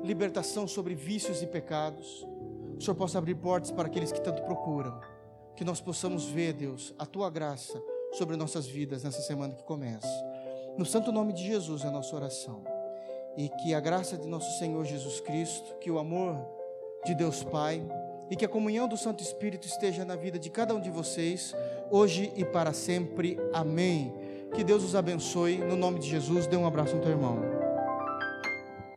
libertação sobre vícios e pecados. O Senhor possa abrir portas para aqueles que tanto procuram. Que nós possamos ver, Deus, a tua graça sobre nossas vidas nessa semana que começa. No santo nome de Jesus é a nossa oração. E que a graça de nosso Senhor Jesus Cristo, que o amor de Deus Pai, e que a comunhão do Santo Espírito esteja na vida de cada um de vocês, hoje e para sempre. Amém. Que Deus os abençoe. No nome de Jesus, dê um abraço no teu irmão.